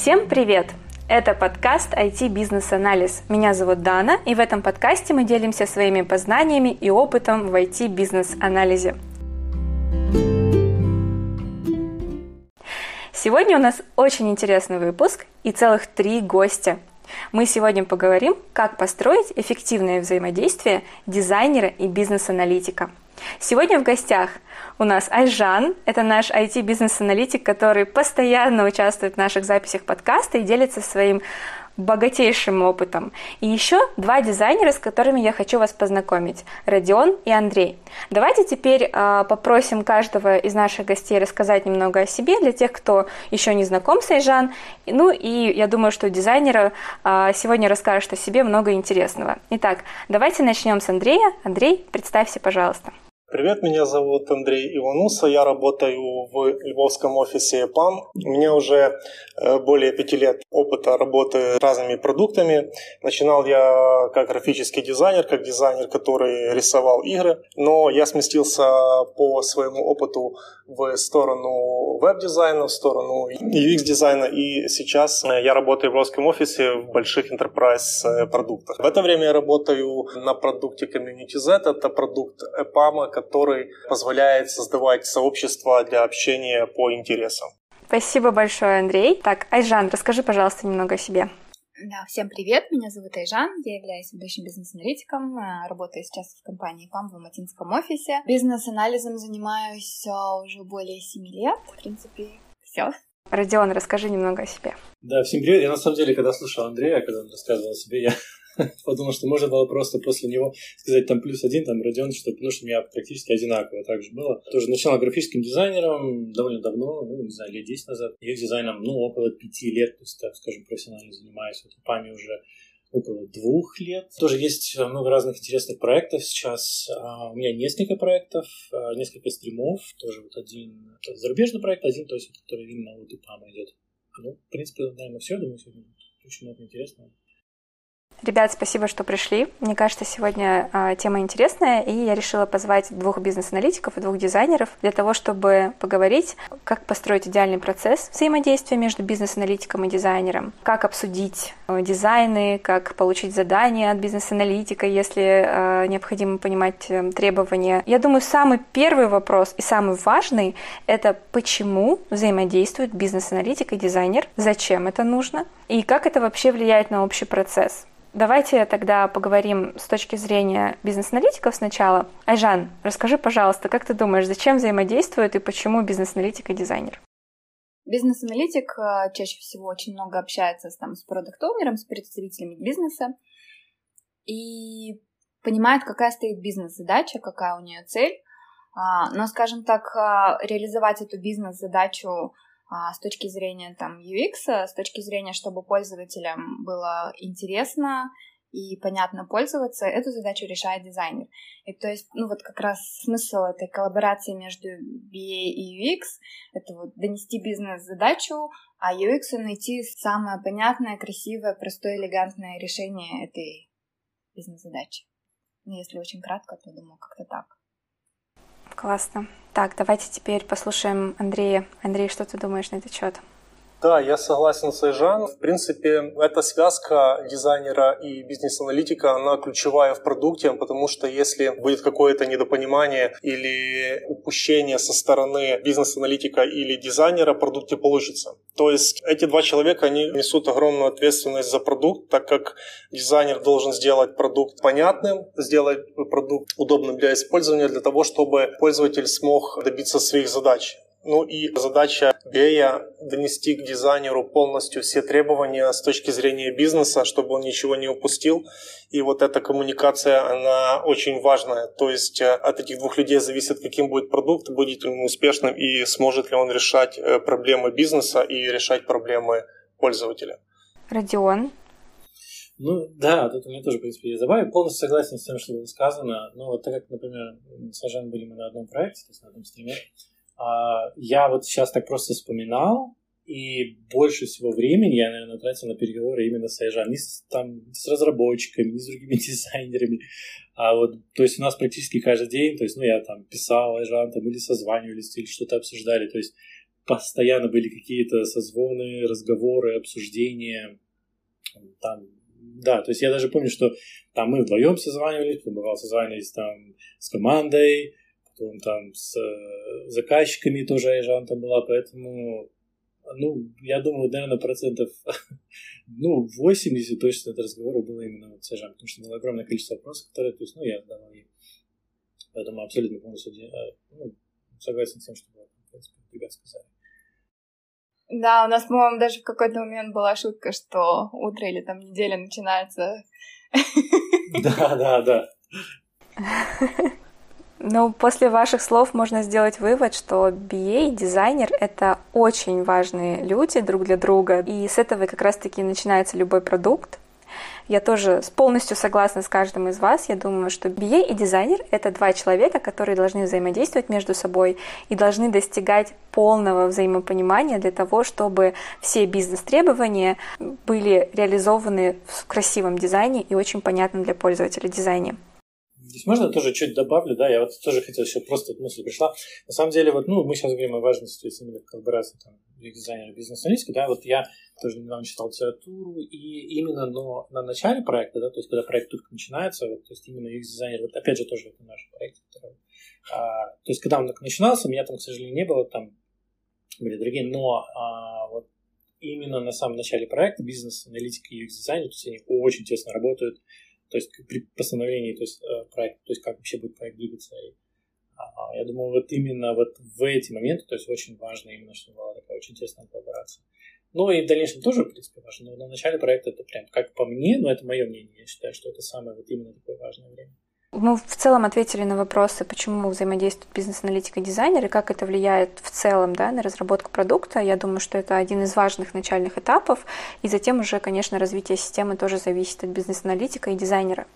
Всем привет! Это подкаст IT Бизнес Анализ. Меня зовут Дана, и в этом подкасте мы делимся своими познаниями и опытом в IT Бизнес Анализе. Сегодня у нас очень интересный выпуск и целых три гостя. Мы сегодня поговорим, как построить эффективное взаимодействие дизайнера и бизнес-аналитика. Сегодня в гостях у нас Айжан, это наш IT-бизнес-аналитик, который постоянно участвует в наших записях подкаста и делится своим богатейшим опытом. И еще два дизайнера, с которыми я хочу вас познакомить, Родион и Андрей. Давайте теперь э, попросим каждого из наших гостей рассказать немного о себе для тех, кто еще не знаком с Айжан. Ну и я думаю, что дизайнера э, сегодня расскажет о себе много интересного. Итак, давайте начнем с Андрея. Андрей, представься, пожалуйста. Привет, меня зовут Андрей Ивануса, я работаю в львовском офисе ПАМ. У меня уже э, более пяти лет опыта работы с разными продуктами. Начинал я как графический дизайнер, как дизайнер, который рисовал игры, но я сместился по своему опыту в сторону веб-дизайна, в сторону UX-дизайна, и сейчас э, я работаю в львовском офисе в больших enterprise э, продуктах. В это время я работаю на продукте Community Z, это продукт EPAM, который позволяет создавать сообщества для общения по интересам. Спасибо большое, Андрей. Так, Айжан, расскажи, пожалуйста, немного о себе. Да, всем привет, меня зовут Айжан, я являюсь ведущим бизнес-аналитиком, э, работаю сейчас в компании ПАМ в Алматинском офисе. Бизнес-анализом занимаюсь э, уже более 7 лет, в принципе, все. Родион, расскажи немного о себе. Да, всем привет. Я на самом деле, когда слушал Андрея, когда он рассказывал о себе, я Подумал, что можно было просто после него сказать там плюс один, там Родион, что, потому что у меня практически одинаково так же было. Тоже начинал графическим дизайнером довольно давно, ну, не знаю, лет 10 назад. Я дизайном, ну, около пяти лет, то есть, так скажем, профессионально занимаюсь. Вот ПАМе уже около двух лет. Тоже есть много разных интересных проектов сейчас. А, у меня несколько проектов, а, несколько стримов. Тоже вот один зарубежный проект, один, то есть, который именно вот и идет. Ну, в принципе, наверное, все. Думаю, сегодня очень много интересного. Ребят, спасибо, что пришли. Мне кажется, сегодня э, тема интересная, и я решила позвать двух бизнес-аналитиков и двух дизайнеров для того, чтобы поговорить, как построить идеальный процесс взаимодействия между бизнес-аналитиком и дизайнером, как обсудить э, дизайны, как получить задания от бизнес-аналитика, если э, необходимо понимать э, требования. Я думаю, самый первый вопрос и самый важный — это почему взаимодействуют бизнес-аналитик и дизайнер, зачем это нужно, и как это вообще влияет на общий процесс. Давайте тогда поговорим с точки зрения бизнес-аналитиков сначала. Айжан, расскажи, пожалуйста, как ты думаешь, зачем взаимодействуют и почему бизнес-аналитик и дизайнер? Бизнес-аналитик э, чаще всего очень много общается с, там, с продукт-оунером, с представителями бизнеса и понимает, какая стоит бизнес-задача, какая у нее цель. А, но, скажем так, э, реализовать эту бизнес-задачу а, с точки зрения там UX, с точки зрения, чтобы пользователям было интересно и понятно пользоваться, эту задачу решает дизайнер. И то есть, ну вот как раз смысл этой коллаборации между BA и UX — это вот донести бизнес-задачу, а UX найти самое понятное, красивое, простое, элегантное решение этой бизнес-задачи. Ну, если очень кратко, то думаю, как-то так. Классно. Так, давайте теперь послушаем Андрея. Андрей, что ты думаешь на этот счет? Да, я согласен с Айжан. В принципе, эта связка дизайнера и бизнес-аналитика, она ключевая в продукте, потому что если будет какое-то недопонимание или упущение со стороны бизнес-аналитика или дизайнера, продукт не получится. То есть эти два человека, они несут огромную ответственность за продукт, так как дизайнер должен сделать продукт понятным, сделать продукт удобным для использования, для того, чтобы пользователь смог добиться своих задач. Ну и задача Бея донести к дизайнеру полностью все требования с точки зрения бизнеса, чтобы он ничего не упустил. И вот эта коммуникация, она очень важная. То есть э, от этих двух людей зависит, каким будет продукт, будет ли он успешным и сможет ли он решать э, проблемы бизнеса и решать проблемы пользователя. Родион, ну да, тут у меня тоже, в принципе, есть добавить. Полностью согласен с тем, что было сказано. Но вот так как, например, с Ажан были мы на одном проекте, то есть на одном стриме, я вот сейчас так просто вспоминал, и больше всего времени я, наверное, тратил на переговоры именно с Айжан. Не с, там, с разработчиками, не с другими дизайнерами. А вот, то есть у нас практически каждый день, то есть, ну, я там писал Айжан, там, или созванивались, или что-то обсуждали. То есть постоянно были какие-то созвоны, разговоры, обсуждения. Там, да, то есть я даже помню, что там мы вдвоем созванивались, бывало созванивались там с командой, потом там с э, заказчиками тоже Айжан там была, поэтому ну, я думаю, наверное, процентов, ну, 80 точно это разговору было именно вот с Айжан, потому что было огромное количество вопросов, которые, то есть, ну, я задавал ей. Поэтому абсолютно полностью э, ну, согласен с тем, что в принципе, ребят сказали. Да, у нас, по-моему, даже в какой-то момент была шутка, что утро или там неделя начинается. Да, да, да. Ну, после ваших слов можно сделать вывод, что BA дизайнер — это очень важные люди друг для друга, и с этого как раз-таки начинается любой продукт. Я тоже полностью согласна с каждым из вас. Я думаю, что BA и дизайнер — это два человека, которые должны взаимодействовать между собой и должны достигать полного взаимопонимания для того, чтобы все бизнес-требования были реализованы в красивом дизайне и очень понятном для пользователя дизайне. Здесь можно тоже чуть добавлю, да, я вот тоже хотел еще просто мысль пришла. На самом деле, вот, ну, мы сейчас говорим о важности именно коллаборации там, дизайнера бизнес-аналитики, да, вот я тоже недавно читал литературу, и именно но на начале проекта, да, то есть когда проект только начинается, вот, то есть именно UX-дизайнер, вот опять же тоже это наш проект, который, а, то есть когда он так начинался, меня там, к сожалению, не было, там были другие, но а, вот именно на самом начале проекта бизнес-аналитика и UX-дизайнер, то есть они очень тесно работают, то есть при постановлении то есть, э, проекта, то есть как вообще будет проект двигаться. И, а, я думаю, вот именно вот в эти моменты, то есть очень важно именно, чтобы была такая очень тесная коллаборация. Ну и в дальнейшем тоже, в принципе, важно, но на начале проекта это прям, как по мне, но это мое мнение, я считаю, что это самое вот именно такое важное время. Мы в целом ответили на вопросы, почему взаимодействует бизнес-аналитик и дизайнер, и как это влияет в целом да, на разработку продукта. Я думаю, что это один из важных начальных этапов, и затем уже, конечно, развитие системы тоже зависит от бизнес-аналитика и дизайнера.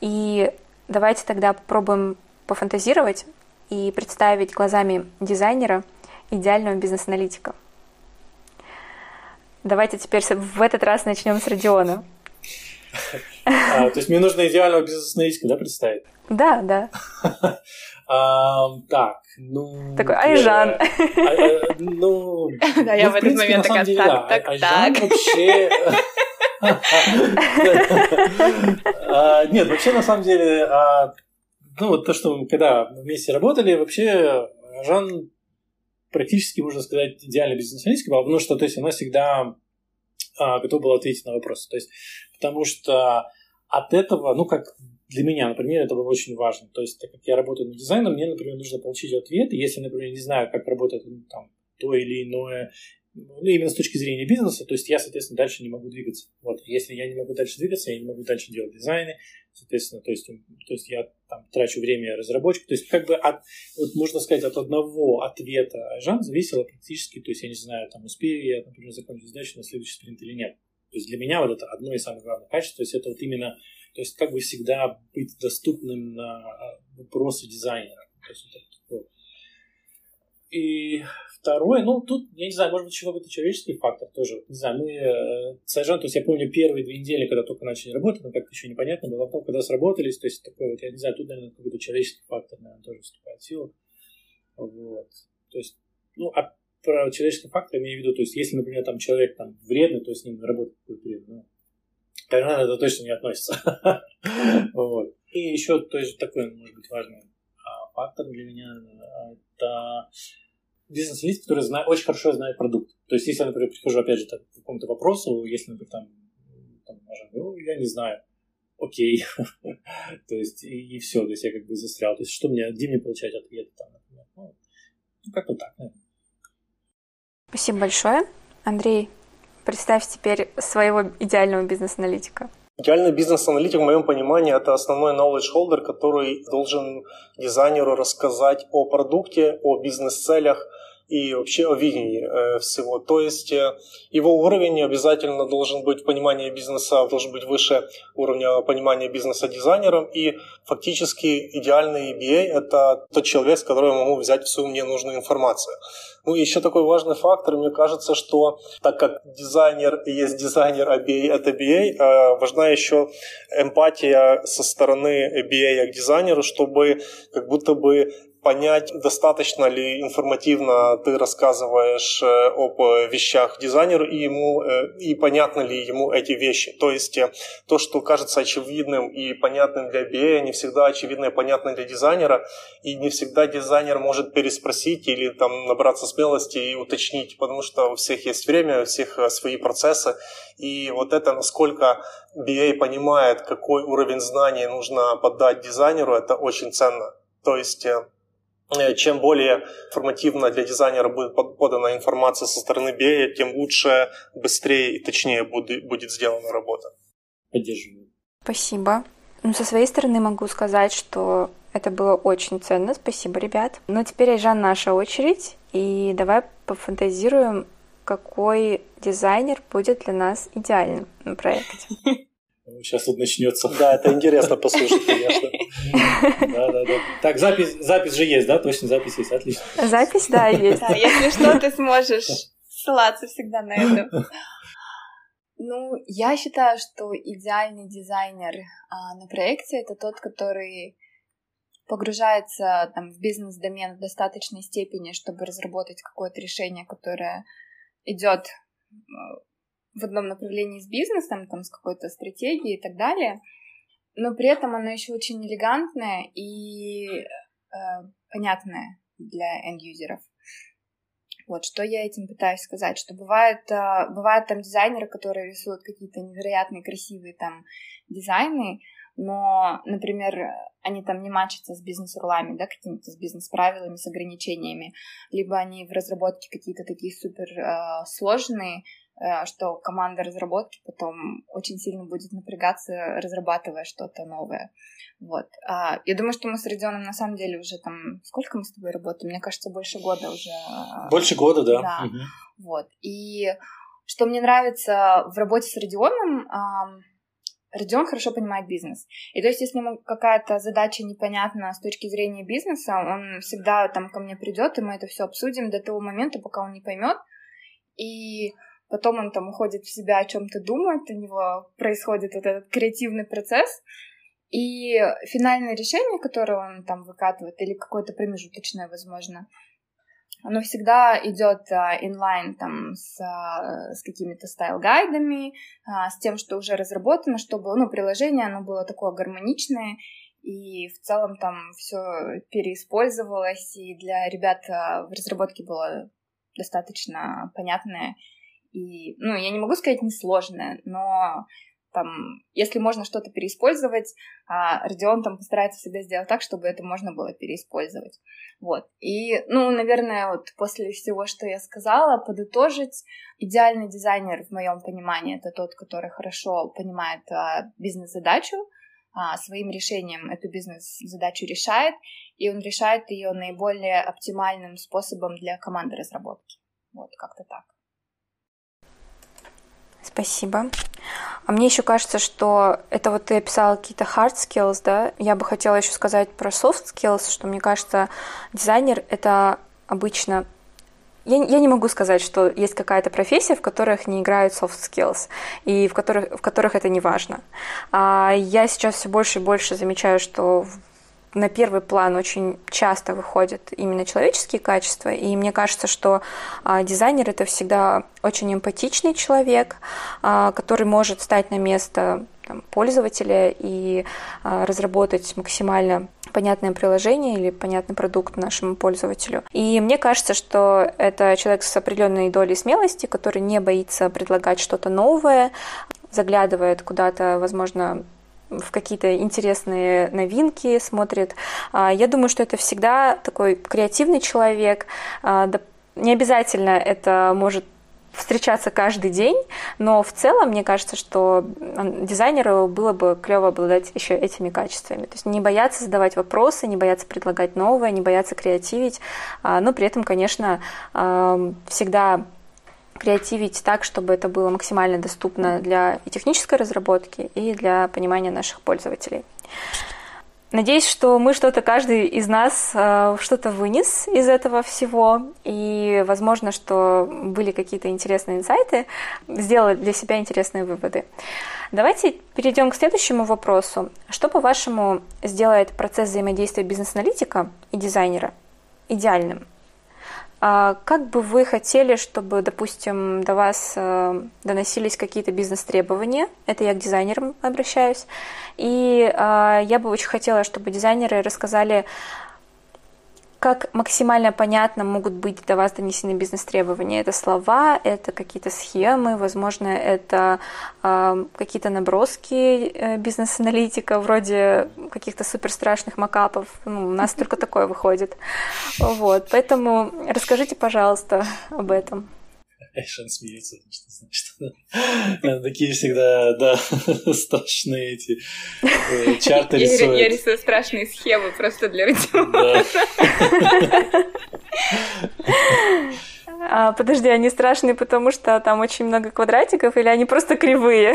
И давайте тогда попробуем пофантазировать и представить глазами дизайнера идеального бизнес-аналитика. Давайте теперь в этот раз начнем с Родиона. А, то есть мне нужно идеального бизнес-аналитика, да, представить? Да, да. А, так, ну... Такой Айжан. А, ну... Да, я в этот момент такая, так, так, так. вообще... Нет, вообще, на самом деле, ну, вот то, что мы когда вместе работали, вообще Жан практически, можно сказать, идеальный бизнес-аналитик, потому что, то есть, она всегда готова была ответить на вопросы. То есть, потому что от этого, ну, как для меня, например, это было очень важно. То есть, так как я работаю над дизайном, мне, например, нужно получить ответ. И если, например, не знаю, как работает ну, там, то или иное, ну, именно с точки зрения бизнеса, то есть я, соответственно, дальше не могу двигаться. Вот. Если я не могу дальше двигаться, я не могу дальше делать дизайны, соответственно, то есть, то есть я там трачу время разработчика. То есть, как бы от, вот можно сказать, от одного ответа Жан зависело практически, то есть, я не знаю, там, успею я, например, закончить задачу на следующий спринт или нет. То есть для меня вот это одно из самых главных качеств, то есть это вот именно, то есть как бы всегда быть доступным на а, вопросы дизайнера. То есть это такое. И второе, ну тут, я не знаю, может быть, какой-то человеческий фактор тоже. Не знаю, мы э, с Айжан, то есть я помню первые две недели, когда только начали работать, но как-то еще непонятно было, потом, когда сработались, то есть такой вот, я не знаю, тут, наверное, какой-то человеческий фактор, наверное, тоже вступает в силу. Вот. То есть, ну, а про человеческий фактор имею в виду, то есть если, например, там человек там вредный, то с ним работать будет вредно. Ну, тогда это точно не относится. И еще то есть, такой, может быть, важный а, фактор для меня это бизнес-лист, который знает, очень хорошо знает продукт. То есть, если я, например, прихожу, опять же, к какому-то вопросу, если, например, там, там ну, я не знаю, окей. то есть, и, и все, то есть, я как бы застрял. То есть, что мне, где мне получать ответы там, например. Ну как-то так, наверное. Спасибо большое. Андрей, представь теперь своего идеального бизнес-аналитика. Идеальный бизнес-аналитик, в моем понимании, это основной knowledge holder, который должен дизайнеру рассказать о продукте, о бизнес-целях, и вообще о видении э, всего. То есть э, его уровень обязательно должен быть понимание бизнеса, должен быть выше уровня понимания бизнеса дизайнером. И фактически идеальный BA – это тот человек, с которого я могу взять всю мне нужную информацию. Ну и еще такой важный фактор, мне кажется, что так как дизайнер есть дизайнер, а BA это BA, э, важна еще эмпатия со стороны BA к дизайнеру, чтобы как будто бы понять, достаточно ли информативно ты рассказываешь э, об вещах дизайнеру и ему, и понятны ли ему эти вещи. То есть то, что кажется очевидным и понятным для BA, не всегда очевидно и понятно для дизайнера, и не всегда дизайнер может переспросить или там набраться смелости и уточнить, потому что у всех есть время, у всех свои процессы, и вот это, насколько BA понимает, какой уровень знаний нужно подать дизайнеру, это очень ценно. То есть э, э, чем более формативно для дизайнера будет подана информация со стороны BA, тем лучше, быстрее и точнее будет сделана работа. Поддерживаю. Спасибо. Ну, со своей стороны могу сказать, что это было очень ценно. Спасибо, ребят. Но теперь, Айжан, наша очередь. И давай пофантазируем, какой дизайнер будет для нас идеальным на проекте. Сейчас тут начнется. Да, это интересно послушать, конечно. Да, да, да. Так, запись, запись же есть, да? Точно запись есть, отлично. Запись, да, есть. Да, если что, ты сможешь ссылаться всегда на это. Ну, я считаю, что идеальный дизайнер а, на проекте это тот, который погружается там, в бизнес-домен в достаточной степени, чтобы разработать какое-то решение, которое идет в одном направлении с бизнесом, там, с какой-то стратегией и так далее, но при этом оно еще очень элегантное и э, понятное для end-юзеров. Вот, что я этим пытаюсь сказать, что бывает, э, бывают там дизайнеры, которые рисуют какие-то невероятные красивые там дизайны, но, например, они там не мачатся с бизнес-рулами, да, какими-то с бизнес-правилами, с ограничениями, либо они в разработке какие-то такие супер э, сложные, что команда разработки потом очень сильно будет напрягаться, разрабатывая что-то новое. Вот. А, я думаю, что мы с Родионом на самом деле уже там... Сколько мы с тобой работаем? Мне кажется, больше года уже. Э, больше года, да. Да. Угу. Вот. И что мне нравится в работе с Родионом, Родион хорошо понимает бизнес. И то есть, если ему какая-то задача непонятна с точки зрения бизнеса, он всегда там ко мне придет, и мы это все обсудим до того момента, пока он не поймет. И потом он там уходит в себя, о чем-то думает, у него происходит вот этот креативный процесс. И финальное решение, которое он там выкатывает, или какое-то промежуточное, возможно, оно всегда идет inline там с, с какими-то style guide ами, а, с тем, что уже разработано, чтобы, ну, приложение, оно было такое гармоничное, и в целом там все переиспользовалось, и для ребят а, в разработке было достаточно понятное и, ну, я не могу сказать несложное, но там, если можно что-то переиспользовать, а Родион там постарается всегда сделать так, чтобы это можно было переиспользовать. Вот. И, ну, наверное, вот после всего, что я сказала, подытожить, идеальный дизайнер, в моем понимании, это тот, который хорошо понимает а, бизнес-задачу, а, своим решением эту бизнес-задачу решает, и он решает ее наиболее оптимальным способом для команды разработки. Вот, как-то так. Спасибо. А мне еще кажется, что это вот ты описала какие-то hard skills, да? Я бы хотела еще сказать про soft skills, что мне кажется, дизайнер это обычно я, я не могу сказать, что есть какая-то профессия, в которых не играют soft skills, и в которых, в которых это не важно. А я сейчас все больше и больше замечаю, что на первый план очень часто выходят именно человеческие качества, и мне кажется, что а, дизайнер это всегда очень эмпатичный человек, а, который может стать на место там, пользователя и а, разработать максимально понятное приложение или понятный продукт нашему пользователю. И мне кажется, что это человек с определенной долей смелости, который не боится предлагать что-то новое, заглядывает куда-то, возможно, в какие-то интересные новинки смотрит. А, я думаю, что это всегда такой креативный человек. А, не обязательно это может встречаться каждый день, но в целом мне кажется, что дизайнеру было бы клево обладать еще этими качествами. То есть не бояться задавать вопросы, не бояться предлагать новое, не бояться креативить, а, но при этом, конечно, всегда креативить так, чтобы это было максимально доступно для и технической разработки, и для понимания наших пользователей. Надеюсь, что мы что-то, каждый из нас э, что-то вынес из этого всего, и, возможно, что были какие-то интересные инсайты, сделали для себя интересные выводы. Давайте перейдем к следующему вопросу. Что, по-вашему, сделает процесс взаимодействия бизнес-аналитика и дизайнера идеальным? А как бы вы хотели, чтобы, допустим, до вас э, доносились какие-то бизнес-требования? Это я к дизайнерам обращаюсь. И а, я бы очень хотела, чтобы дизайнеры рассказали как максимально понятно могут быть до вас донесены бизнес-требования? Это слова, это какие-то схемы, возможно, это э, какие-то наброски э, бизнес-аналитика, вроде каких-то супер страшных макапов. Ну, у нас только такое выходит. Вот, поэтому расскажите, пожалуйста, об этом. Эйшен смеется, что значит. Такие всегда, да, страшные эти э, чарты рисуют. Я рисую страшные схемы просто для Родиона. А, подожди, они страшные, потому что там очень много квадратиков, или они просто кривые?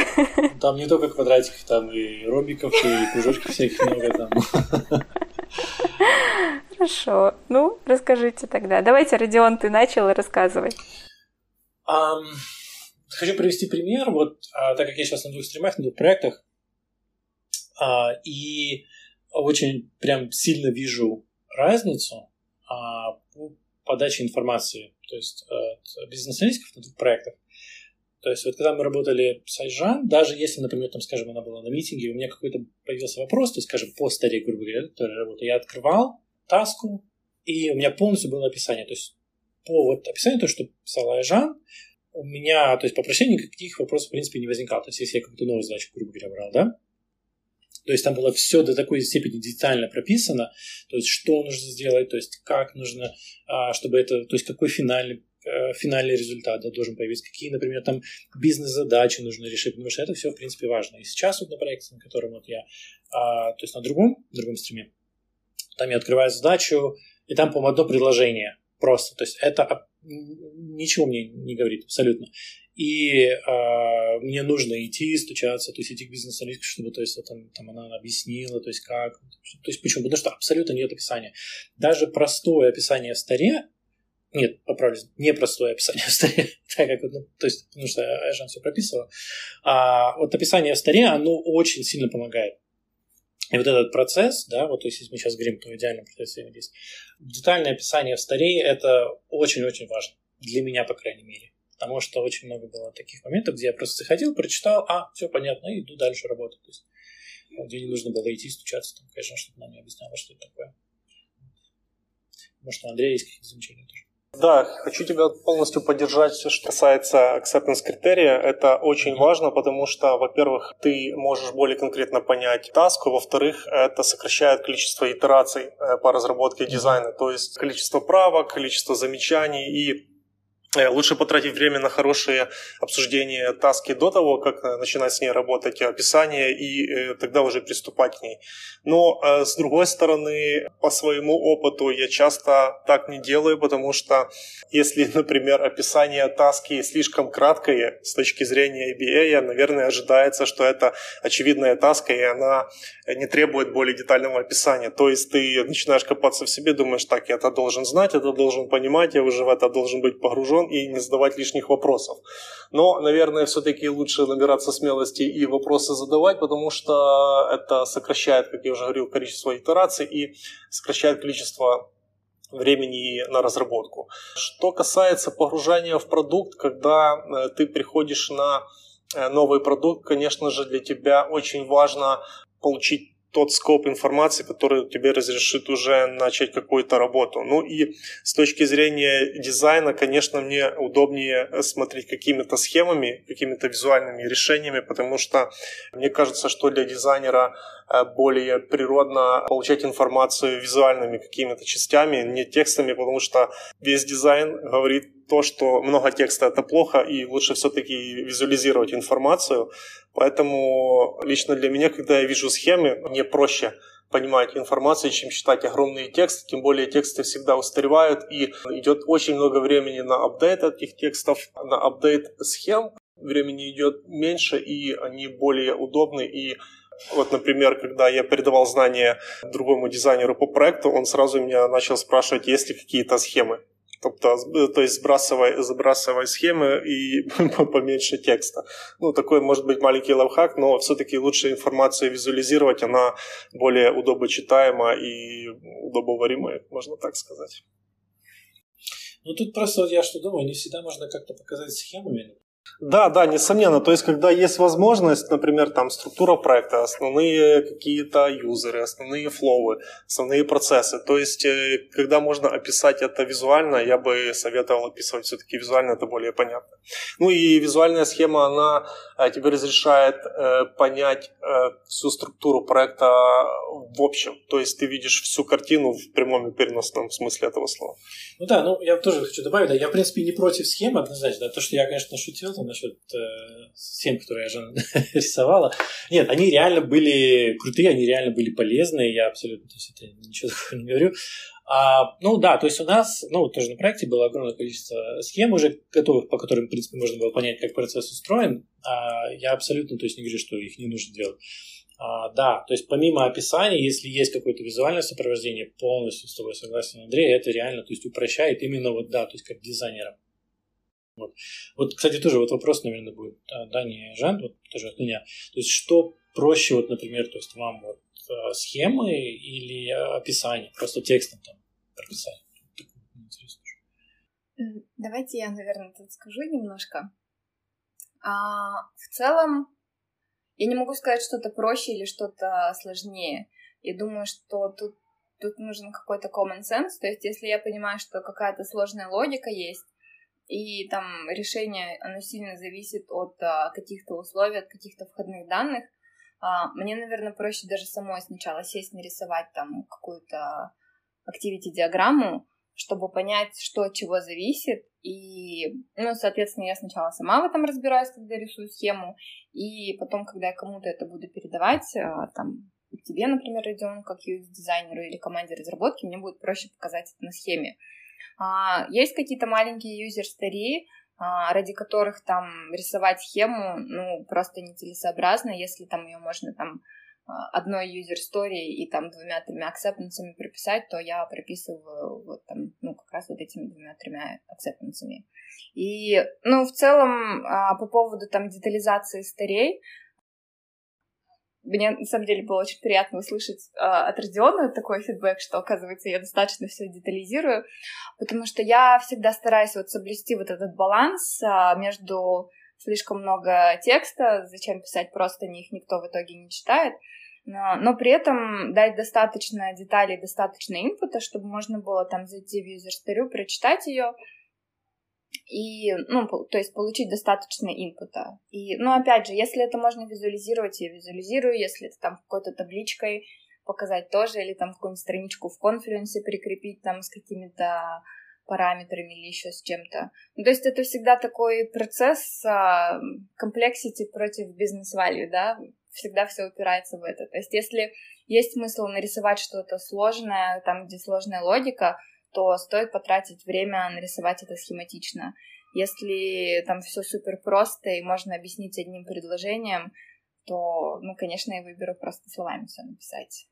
Там не только квадратиков, там и робиков, и кружочков всяких много там. Хорошо. Ну, расскажите тогда. Давайте, Родион, ты начал, рассказывай. Um, хочу привести пример, вот а, так как я сейчас на двух стримах, на двух проектах, а, и очень прям сильно вижу разницу а, по подаче информации, то есть а, бизнес-аналитиков на двух проектах. То есть вот когда мы работали с Айжан, даже если, например, там, скажем, она была на митинге, у меня какой-то появился вопрос, то есть, скажем, по старе, грубо говоря, которая работа, я открывал таску, и у меня полностью было описание. То есть по вот описанию, то, что писала Айжан, у меня, то есть по прощению никаких вопросов, в принципе, не возникало. То есть если я какую-то новую задачу, грубо говоря, брал, да, то есть там было все до такой степени детально прописано, то есть что нужно сделать, то есть как нужно, а, чтобы это, то есть какой финальный э, финальный результат да, должен появиться, какие, например, там бизнес-задачи нужно решить, потому что это все, в принципе, важно. И сейчас вот на проекте, на котором вот я, а, то есть на другом, другом стриме, там я открываю задачу, и там, по-моему, одно предложение – Просто. То есть это ничего мне не говорит абсолютно. И э, мне нужно идти, стучаться, то есть идти к бизнес-аналитику, чтобы то есть, там, там она объяснила, то есть как. То есть почему? Потому что абсолютно нет описания. Даже простое описание в старе, нет, поправлюсь, непростое описание в старе, так как, ну, то есть, потому что я же все прописывала. А вот описание в старе, оно очень сильно помогает. И вот этот процесс, да, вот если мы сейчас говорим про идеальный процесс взаимодействия, детальное описание в старее – это очень-очень важно. Для меня, по крайней мере. Потому что очень много было таких моментов, где я просто заходил, прочитал, а, все понятно, и иду дальше работать. То есть, где не нужно было идти стучаться, там, конечно, чтобы она мне объясняла, что это такое. Может, у Андрея есть какие-то замечания тоже. Да, хочу тебя полностью поддержать, что касается acceptance критерия. Это очень важно, потому что, во-первых, ты можешь более конкретно понять таску, во-вторых, это сокращает количество итераций э, по разработке дизайна, то есть количество правок, количество замечаний и лучше потратить время на хорошее обсуждение таски до того, как э, начинать с ней работать, описание, и э, тогда уже приступать к ней. Но, с другой стороны, по своему опыту я часто так не делаю, потому что если, например, описание таски слишком краткое с точки зрения ABA, наверное, ожидается, что это очевидная таска, и она не требует более детального описания. То есть ты начинаешь копаться в себе, думаешь, так, я это должен знать, это должен понимать, я уже в это должен быть погружен и не задавать лишних вопросов. Но, наверное, все-таки лучше набираться смелости и вопросы задавать, потому что это сокращает, как я уже говорил, количество итераций и сокращает количество времени на разработку. Что касается погружения в продукт, когда э, ты приходишь на э, новый продукт, конечно же, для тебя очень важно получить тот скоп информации, который тебе разрешит уже начать какую-то работу. Ну и с точки зрения дизайна, конечно, мне удобнее смотреть какими-то схемами, какими-то визуальными решениями, потому что мне кажется, что для дизайнера э, более природно получать информацию визуальными какими-то частями, не текстами, потому что весь дизайн говорит то, что много текста это плохо, и лучше все-таки визуализировать информацию. Поэтому лично для меня, когда я вижу схемы, мне проще понимать информацию, чем читать огромные тексты, тем более тексты всегда устаревают, и идет очень много времени на апдейт этих текстов, на апдейт схем, времени идет меньше, и они более удобны, и Вот, например, когда я передавал знания другому дизайнеру по проекту, он сразу меня начал спрашивать, есть ли какие-то схемы. Тобто, то есть сбрасывай, сбрасывай схемы и поменьше текста. Ну, такой может быть маленький лайфхак, но все-таки лучше информацию визуализировать, она более удобочитаема и удобоваримая, можно так сказать. Ну, тут просто вот я что думаю, не всегда можно как-то показать схемами, да, да, несомненно. То есть, когда есть возможность, например, там структура проекта, основные какие-то юзеры, основные флоу, основные процессы. То есть, э, когда можно описать это визуально, я бы советовал описывать все-таки визуально, это более понятно. Ну и визуальная схема, она э, тебе разрешает э, понять всю структуру проекта в общем. То есть, ты видишь всю картину в прямом и переносном смысле этого слова. Ну да, ну я тоже хочу добавить, да, я в принципе не против схемы однозначно, то, что я, конечно, шутил там насчет э, схем, которые я же рисовала. Нет, они реально были крутые, они реально были полезные, я абсолютно, то есть это ничего такого не говорю. А, ну да, то есть у нас, ну, тоже на проекте было огромное количество схем уже готовых, по которым, в принципе, можно было понять, как процесс устроен. А я абсолютно, то есть не говорю, что их не нужно делать. А, да, то есть помимо описания, если есть какое-то визуальное сопровождение, полностью с тобой согласен, Андрей, это реально, то есть упрощает именно вот, да, то есть как дизайнерам. Вот. вот, кстати, тоже вот вопрос, наверное, будет, да, Дани Жан, вот тоже от меня. То есть что проще, вот, например, то есть вам вот э, схемы или описание, просто текстом там прописать? Давайте я, наверное, тут скажу немножко. А, в целом, я не могу сказать что-то проще или что-то сложнее. Я думаю, что тут, тут нужен какой-то common sense. То есть, если я понимаю, что какая-то сложная логика есть, и там решение, оно сильно зависит от а, каких-то условий, от каких-то входных данных, а, мне, наверное, проще даже самой сначала сесть нарисовать там какую-то activity-диаграмму, чтобы понять, что от чего зависит, и, ну, соответственно, я сначала сама в этом разбираюсь, когда рисую схему, и потом, когда я кому-то это буду передавать, а, там, тебе, например, Родион, как UX-дизайнеру или команде разработки, мне будет проще показать это на схеме. А, есть какие-то маленькие юзер-стари, а, ради которых там рисовать схему, ну, просто нецелесообразно, если там ее можно там одной user story и там двумя-тремя acceptance прописать, то я прописываю вот там, ну, как раз вот этими двумя-тремя acceptance. И, ну, в целом, а, по поводу там детализации старей, мне на самом деле было очень приятно услышать э, от Родиона такой фидбэк, что, оказывается, я достаточно все детализирую, потому что я всегда стараюсь вот соблюсти вот этот баланс э, между слишком много текста, зачем писать просто них никто в итоге не читает, но, но при этом дать достаточно деталей, достаточно инпута, чтобы можно было там зайти в юзер-старю, прочитать ее, и, ну, то есть получить достаточно инпута. И, ну, опять же, если это можно визуализировать, я визуализирую, если это там какой-то табличкой показать тоже, или там какую-нибудь страничку в Confluence прикрепить там с какими-то параметрами или еще с чем-то. Ну, то есть это всегда такой процесс complexity uh, против business value, да, всегда все упирается в это. То есть если есть смысл нарисовать что-то сложное, там, где сложная логика, то стоит потратить время нарисовать это схематично. Если там все супер просто и можно объяснить одним предложением, то, ну, конечно, я выберу просто словами все написать.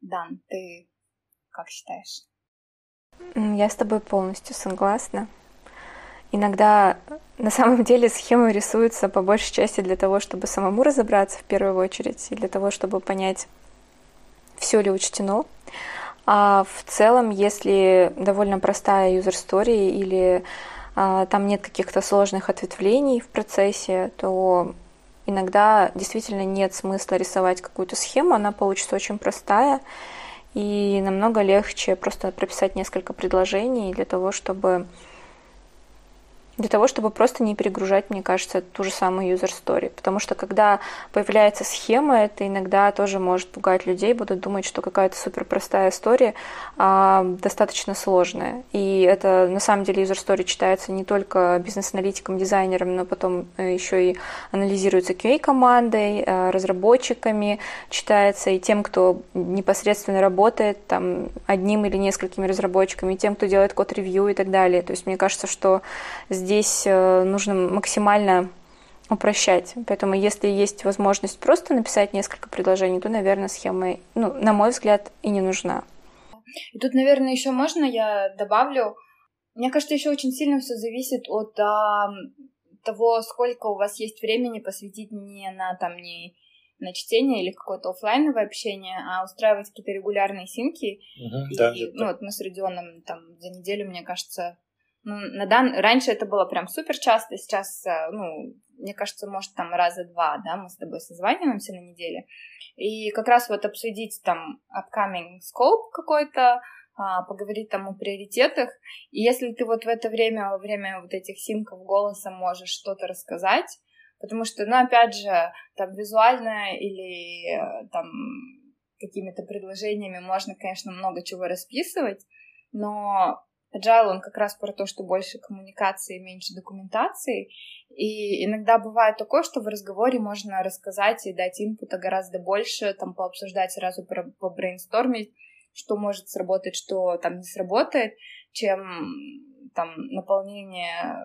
Дан, ты как считаешь? Я с тобой полностью согласна. Иногда на самом деле схемы рисуются по большей части для того, чтобы самому разобраться в первую очередь, и для того, чтобы понять, все ли учтено. А в целом, если довольно простая story или а, там нет каких-то сложных ответвлений в процессе, то иногда действительно нет смысла рисовать какую-то схему, она получится очень простая, и намного легче просто прописать несколько предложений для того, чтобы для того, чтобы просто не перегружать, мне кажется, ту же самую user story. Потому что когда появляется схема, это иногда тоже может пугать людей, будут думать, что какая-то супер простая история а, достаточно сложная. И это на самом деле user story читается не только бизнес-аналитиком, дизайнером, но потом э, еще и анализируется QA-командой, э, разработчиками, читается и тем, кто непосредственно работает там одним или несколькими разработчиками, и тем, кто делает код-ревью и так далее. То есть мне кажется, что здесь здесь э, нужно максимально упрощать. Поэтому если есть возможность просто написать несколько предложений, то, наверное, схема, ну, на мой взгляд, и не нужна. И тут, наверное, еще можно я добавлю. Мне кажется, еще очень сильно все зависит от а, того, сколько у вас есть времени посвятить не на там не на чтение или какое-то офлайновое общение, а устраивать какие-то регулярные синки. Угу, и, да, ну, вот мы с Родионом там за неделю, мне кажется, на дан... раньше это было прям супер часто, сейчас, э, ну, мне кажется, может, там раза два, да, мы с тобой созваниваемся на неделе. И как раз вот обсудить там upcoming scope какой-то, а, поговорить там о приоритетах. И если ты вот в это время, во время вот этих синков голосом можешь что-то рассказать, потому что, ну, опять же, там визуально или э, там какими-то предложениями можно, конечно, много чего расписывать, но Agile, он как раз про то, что больше коммуникации, меньше документации. И иногда бывает такое, что в разговоре можно рассказать и дать инпута гораздо больше, там пообсуждать сразу, побрейнстормить, что может сработать, что там не сработает, чем там наполнение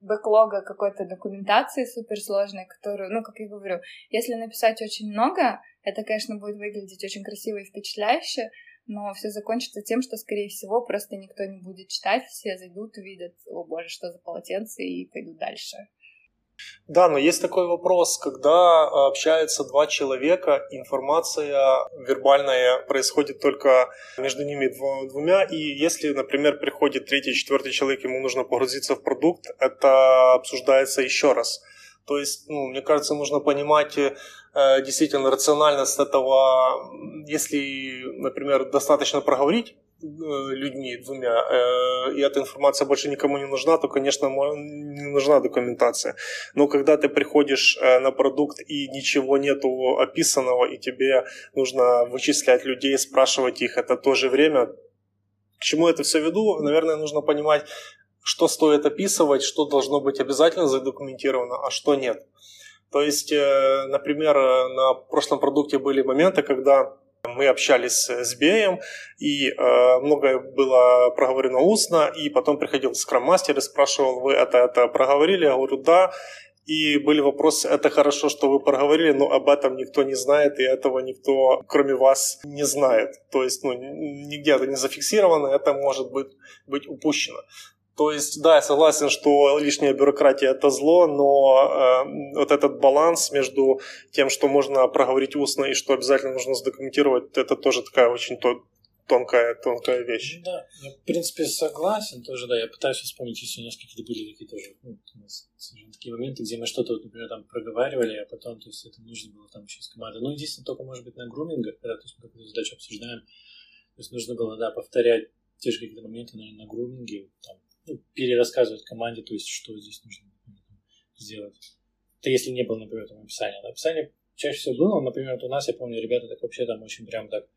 бэклога какой-то документации суперсложной, которую, ну, как я говорю, если написать очень много, это, конечно, будет выглядеть очень красиво и впечатляюще, но все закончится тем, что, скорее всего, просто никто не будет читать, все зайдут, увидят, о боже, что за полотенце, и пойдут дальше. Да, но есть такой вопрос, когда общаются два человека, информация вербальная происходит только между ними двумя, и если, например, приходит третий, четвертый человек, ему нужно погрузиться в продукт, это обсуждается еще раз. То есть, ну, мне кажется, нужно понимать э, действительно рациональность этого, если, например, достаточно проговорить э, людьми двумя, э, и эта информация больше никому не нужна, то, конечно, не нужна документация. Но когда ты приходишь э, на продукт и ничего нету описанного, и тебе нужно вычислять людей, спрашивать их, это тоже время. К чему это все веду? Наверное, нужно понимать, что стоит описывать, что должно быть обязательно задокументировано, а что нет. То есть, э, например, на прошлом продукте были моменты, когда мы общались с BM, и э, многое было проговорено устно, и потом приходил скрам-мастер и спрашивал, вы это, это проговорили? Я говорю, да. И были вопросы, это хорошо, что вы проговорили, но об этом никто не знает, и этого никто, кроме вас, не знает. То есть, ну, нигде это не зафиксировано, это может быть, быть упущено. То есть, да, я согласен, что лишняя бюрократия это зло, но э, вот этот баланс между тем, что можно проговорить устно и что обязательно нужно задокументировать, это тоже такая очень то, тонкая, тонкая вещь. Ну, да, я в принципе согласен тоже, да, я пытаюсь вспомнить, если у нас какие-то были такие тоже, ну, такие моменты, где мы что-то, например, там проговаривали, а потом, то есть это нужно было там еще с командой. Ну, единственное, только, может быть, на грумингах, когда то есть, мы какую-то задачу обсуждаем, то есть нужно было, да, повторять те же какие-то моменты, наверное, на груминге, там, перерассказывать команде, то есть что здесь нужно сделать. Это если не было, например, там описания. Описание чаще всего было, например, вот у нас, я помню, ребята так вообще там очень прям так,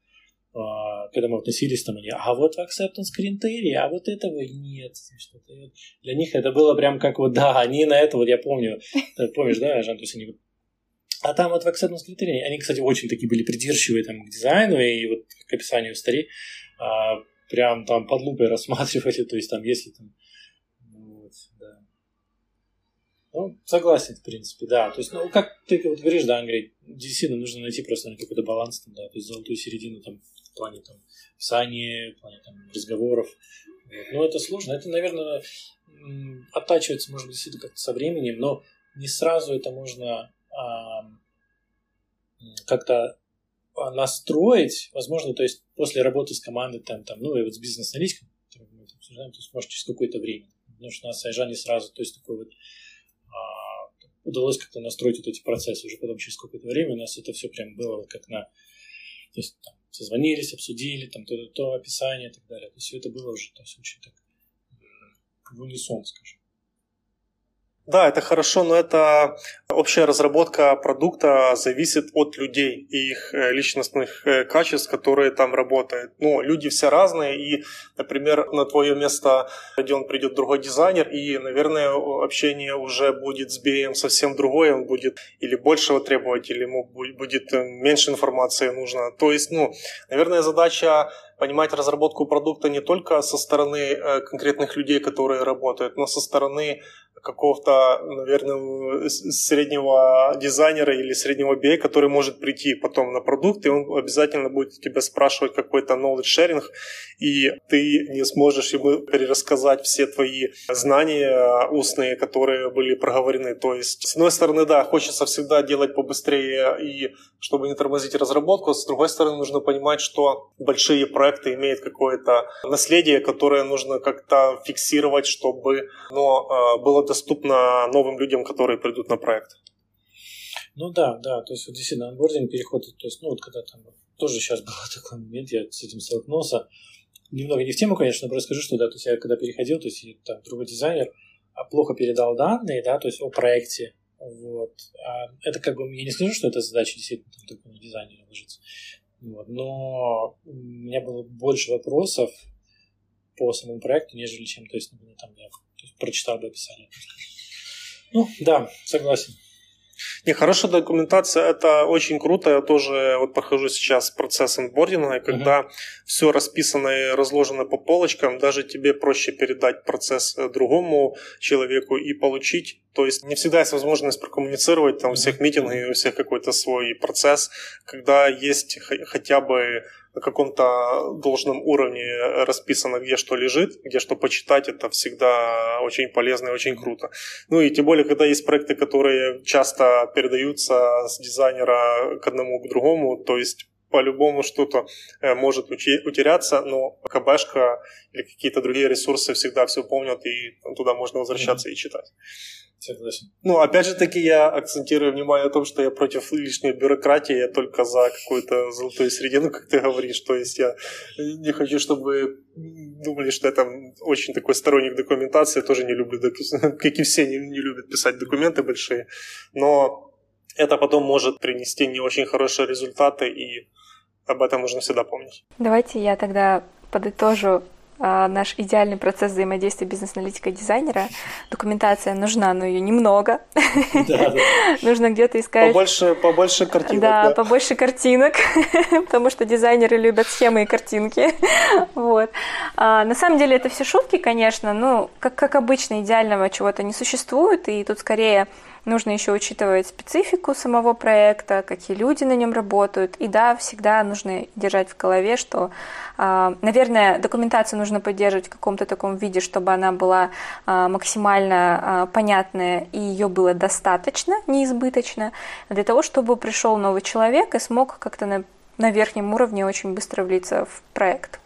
когда мы относились там, они, а вот acceptance критерии, а вот этого нет. Значит, это, для них это было прям как вот, да, они на это, вот я помню, помнишь, да, Жан, то есть они а там вот в acceptance критерии, они, кстати, очень такие были придирчивые там к дизайну и вот к описанию старей, а, прям там под лупой рассматривали, то есть там если там ну, вот, да. Ну, согласен, в принципе, да. То есть, ну, как ты вот говоришь, да, Андрей, действительно нужно найти просто какой-то баланс, там, да, то есть золотую середину там в плане там писания, в плане там разговоров. Вот. Но это сложно. Это, наверное, оттачивается, может быть, действительно как-то со временем, но не сразу это можно а, как-то настроить, возможно, то есть после работы с командой, там, там, ну и вот с бизнес-аналитиком, мы обсуждаем, то есть может через какое-то время. Потому что у нас Айжа не сразу, то есть такой вот а, удалось как-то настроить вот эти процессы. Уже потом через какое-то время у нас это все прям было как на... То есть там, созвонились, обсудили, там то, то описание и так далее. То есть все это было уже то есть, очень так в унисон, скажем. Да, это хорошо, но это общая разработка продукта зависит от людей и их э, личностных э, качеств, которые там работают. Ну, люди все разные, и, например, на твое место Родион придет другой дизайнер, и, наверное, общение уже будет с BM совсем другое, он будет или большего требовать, или ему будет э, меньше информации нужно. То есть, ну, наверное, задача понимать разработку продукта не только со стороны э, конкретных людей, которые работают, но со стороны какого-то, наверное, среднего дизайнера или среднего BA, который может прийти потом на продукт, и он обязательно будет тебя спрашивать какой-то knowledge sharing, и ты не сможешь ему перерассказать все твои знания устные, которые были проговорены. То есть, с одной стороны, да, хочется всегда делать побыстрее и чтобы не тормозить разработку, с другой стороны, нужно понимать, что большие проекты имеют какое-то наследие, которое нужно как-то фиксировать, чтобы оно э, было доступно новым людям, которые придут на проект. Ну да, да, то есть вот действительно анбординг, переход, то есть, ну вот когда там тоже сейчас был такой момент, я с этим столкнулся, немного не в тему, конечно, но скажу, что да, то есть я когда переходил, то есть там другой дизайнер а плохо передал данные, да, то есть о проекте, вот. А это как бы, я не скажу, что эта задача действительно только на дизайнере ложится, вот. но у меня было больше вопросов по самому проекту, нежели чем, то есть, например, там я есть, прочитал бы описание. Ну, да, согласен. Не, хорошая документация это очень круто. Я тоже вот прохожу сейчас процесс онбординга, и когда uh-huh. все расписано и разложено по полочкам, даже тебе проще передать процесс э, другому человеку и получить. То есть не всегда есть возможность прокоммуницировать там у всех митингах, у всех какой-то свой процесс, когда есть хотя бы на каком-то должном уровне расписано, где что лежит, где что почитать, это всегда очень полезно и очень круто. Ну и тем более, когда есть проекты, которые часто передаются с дизайнера к одному к другому, то есть по-любому что-то э, может утеряться, но КБшка или какие-то другие ресурсы всегда все помнят, и туда можно возвращаться mm-hmm. и читать. Согласен. Ну, опять же таки, я акцентирую внимание на том, что я против лишней бюрократии, я только за какую-то золотую середину, как ты говоришь. То есть я не хочу, чтобы думали, что я там очень такой сторонник документации, я тоже не люблю, как и все не, не любят писать документы большие, но это потом может принести не очень хорошие результаты, и об этом нужно всегда помнить. Давайте я тогда подытожу наш идеальный процесс взаимодействия бизнес-аналитика и дизайнера. Документация нужна, но ее немного. Нужно где-то искать... Побольше, побольше картинок. Да, побольше картинок, потому что дизайнеры любят схемы и картинки. Вот. А, на самом деле это все шутки, конечно, но, как, как обычно, идеального чего-то не существует, и тут скорее Нужно еще учитывать специфику самого проекта, какие люди на нем работают. И да, всегда нужно держать в голове, что, а, наверное, документацию нужно поддерживать в каком-то таком виде, чтобы она была а, максимально а, понятная и ее было достаточно, неизбыточно, для того, чтобы пришел новый человек и смог как-то на, на верхнем уровне очень быстро влиться в проект.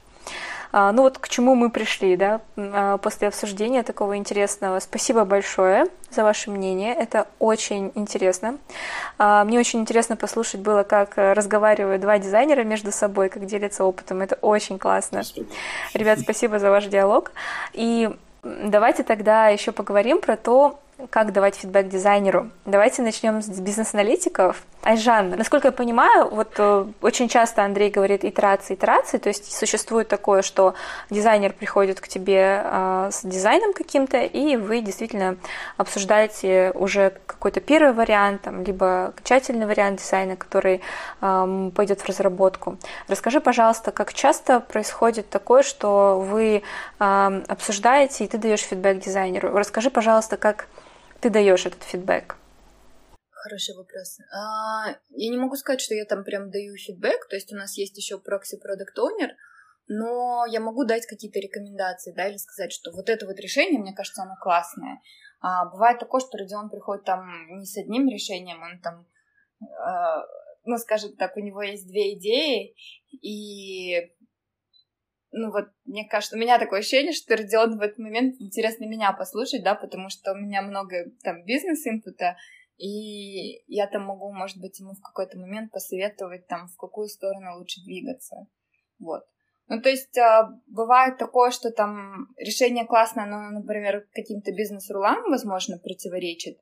А, ну вот к чему мы пришли, да, а, после обсуждения такого интересного. Спасибо большое за ваше мнение, это очень интересно. А, мне очень интересно послушать было, как разговаривают два дизайнера между собой, как делятся опытом, это очень классно. Ребят, спасибо за ваш диалог. И давайте тогда еще поговорим про то, как давать фидбэк дизайнеру. Давайте начнем с бизнес-аналитиков. Айжан, насколько я понимаю, вот э, очень часто Андрей говорит итерации, итерации, то есть существует такое, что дизайнер приходит к тебе э, с дизайном каким-то, и вы действительно обсуждаете уже какой-то первый вариант, там, либо окончательный вариант дизайна, который э, пойдет в разработку. Расскажи, пожалуйста, как часто происходит такое, что вы э, обсуждаете, и ты даешь фидбэк дизайнеру. Расскажи, пожалуйста, как ты даешь этот фидбэк? Хороший вопрос. А, я не могу сказать, что я там прям даю фидбэк, то есть у нас есть еще прокси продукт оунер но я могу дать какие-то рекомендации, да, или сказать, что вот это вот решение, мне кажется, оно классное. А, бывает такое, что Родион приходит там не с одним решением, он там, а, ну, скажем так, у него есть две идеи, и ну вот, мне кажется, у меня такое ощущение, что Родион в этот момент интересно меня послушать, да, потому что у меня много там бизнес-инпута, и я там могу, может быть, ему в какой-то момент посоветовать там, в какую сторону лучше двигаться. Вот. Ну, то есть а, бывает такое, что там решение классное, но, например, каким-то бизнес-рулам, возможно, противоречит.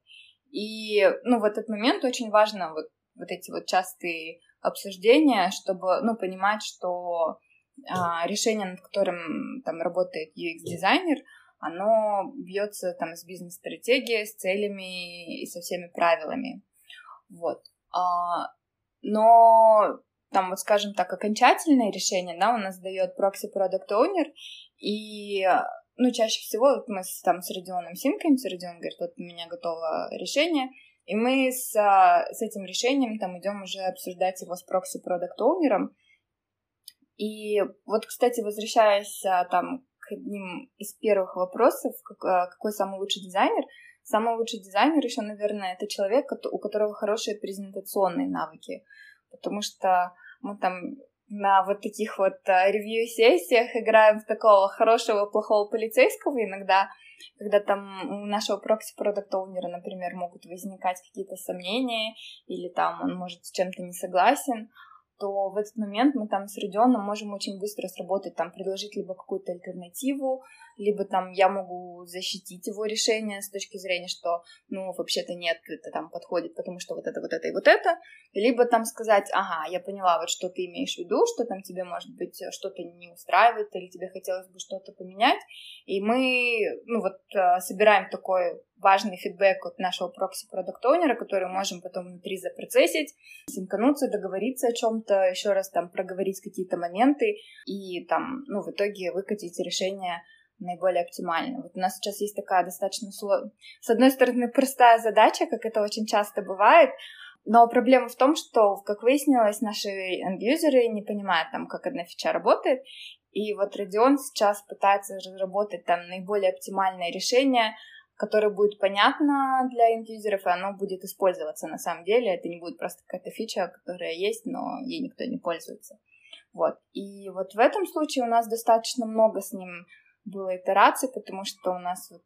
И, ну, в этот момент очень важно вот, вот эти вот частые обсуждения, чтобы, ну, понимать, что решение, над которым там работает UX-дизайнер, оно бьется там с бизнес-стратегией, с целями и со всеми правилами. Вот. А, но там вот, скажем так, окончательное решение, да, у нас дает прокси продукт Owner, и ну, чаще всего вот мы с, там с Родионом синкаемся, Родион говорит, вот у меня готово решение, и мы с, а, с этим решением там идем уже обсуждать его с прокси продукт оунером И вот, кстати, возвращаясь а, там к одним из первых вопросов, а, какой самый лучший дизайнер, самый лучший дизайнер еще, наверное, это человек, у которого хорошие презентационные навыки, потому что мы там на вот таких вот ревью-сессиях играем в такого хорошего, плохого полицейского иногда, когда там у нашего прокси-продукт оунера например, могут возникать какие-то сомнения, или там он может с чем-то не согласен, то в этот момент мы там с Родионом можем очень быстро сработать, там, предложить либо какую-то альтернативу, либо там я могу защитить его решение с точки зрения, что, ну, вообще-то нет, это там подходит, потому что вот это, вот это и вот это, либо там сказать, ага, я поняла, вот что ты имеешь в виду, что там тебе, может быть, что-то не устраивает, или тебе хотелось бы что-то поменять, и мы, ну, вот э, собираем такой важный фидбэк от нашего прокси-продукт-оунера, который можем потом внутри запроцессить, синкануться, договориться о чем-то, еще раз там проговорить какие-то моменты и там, ну, в итоге выкатить решение наиболее оптимально. Вот у нас сейчас есть такая достаточно сложная, с одной стороны, простая задача, как это очень часто бывает, но проблема в том, что, как выяснилось, наши end-юзеры не понимают, там, как одна фича работает, и вот Radeon сейчас пытается разработать там наиболее оптимальное решение, которое будет понятно для end-юзеров, и оно будет использоваться на самом деле. Это не будет просто какая-то фича, которая есть, но ей никто не пользуется. Вот. И вот в этом случае у нас достаточно много с ним было итераций, потому что у нас вот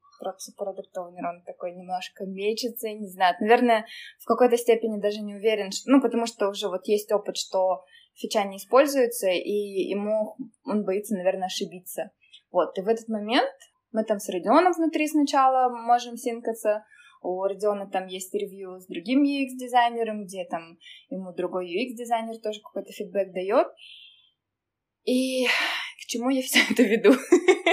продукт он такой немножко мечется, не знаю, наверное, в какой-то степени даже не уверен, что, ну, потому что уже вот есть опыт, что фича не используется, и ему он боится, наверное, ошибиться. Вот, и в этот момент мы там с Родионом внутри сначала можем синкаться, у Родиона там есть ревью с другим UX-дизайнером, где там ему другой UX-дизайнер тоже какой-то фидбэк дает. И к чему я все это веду?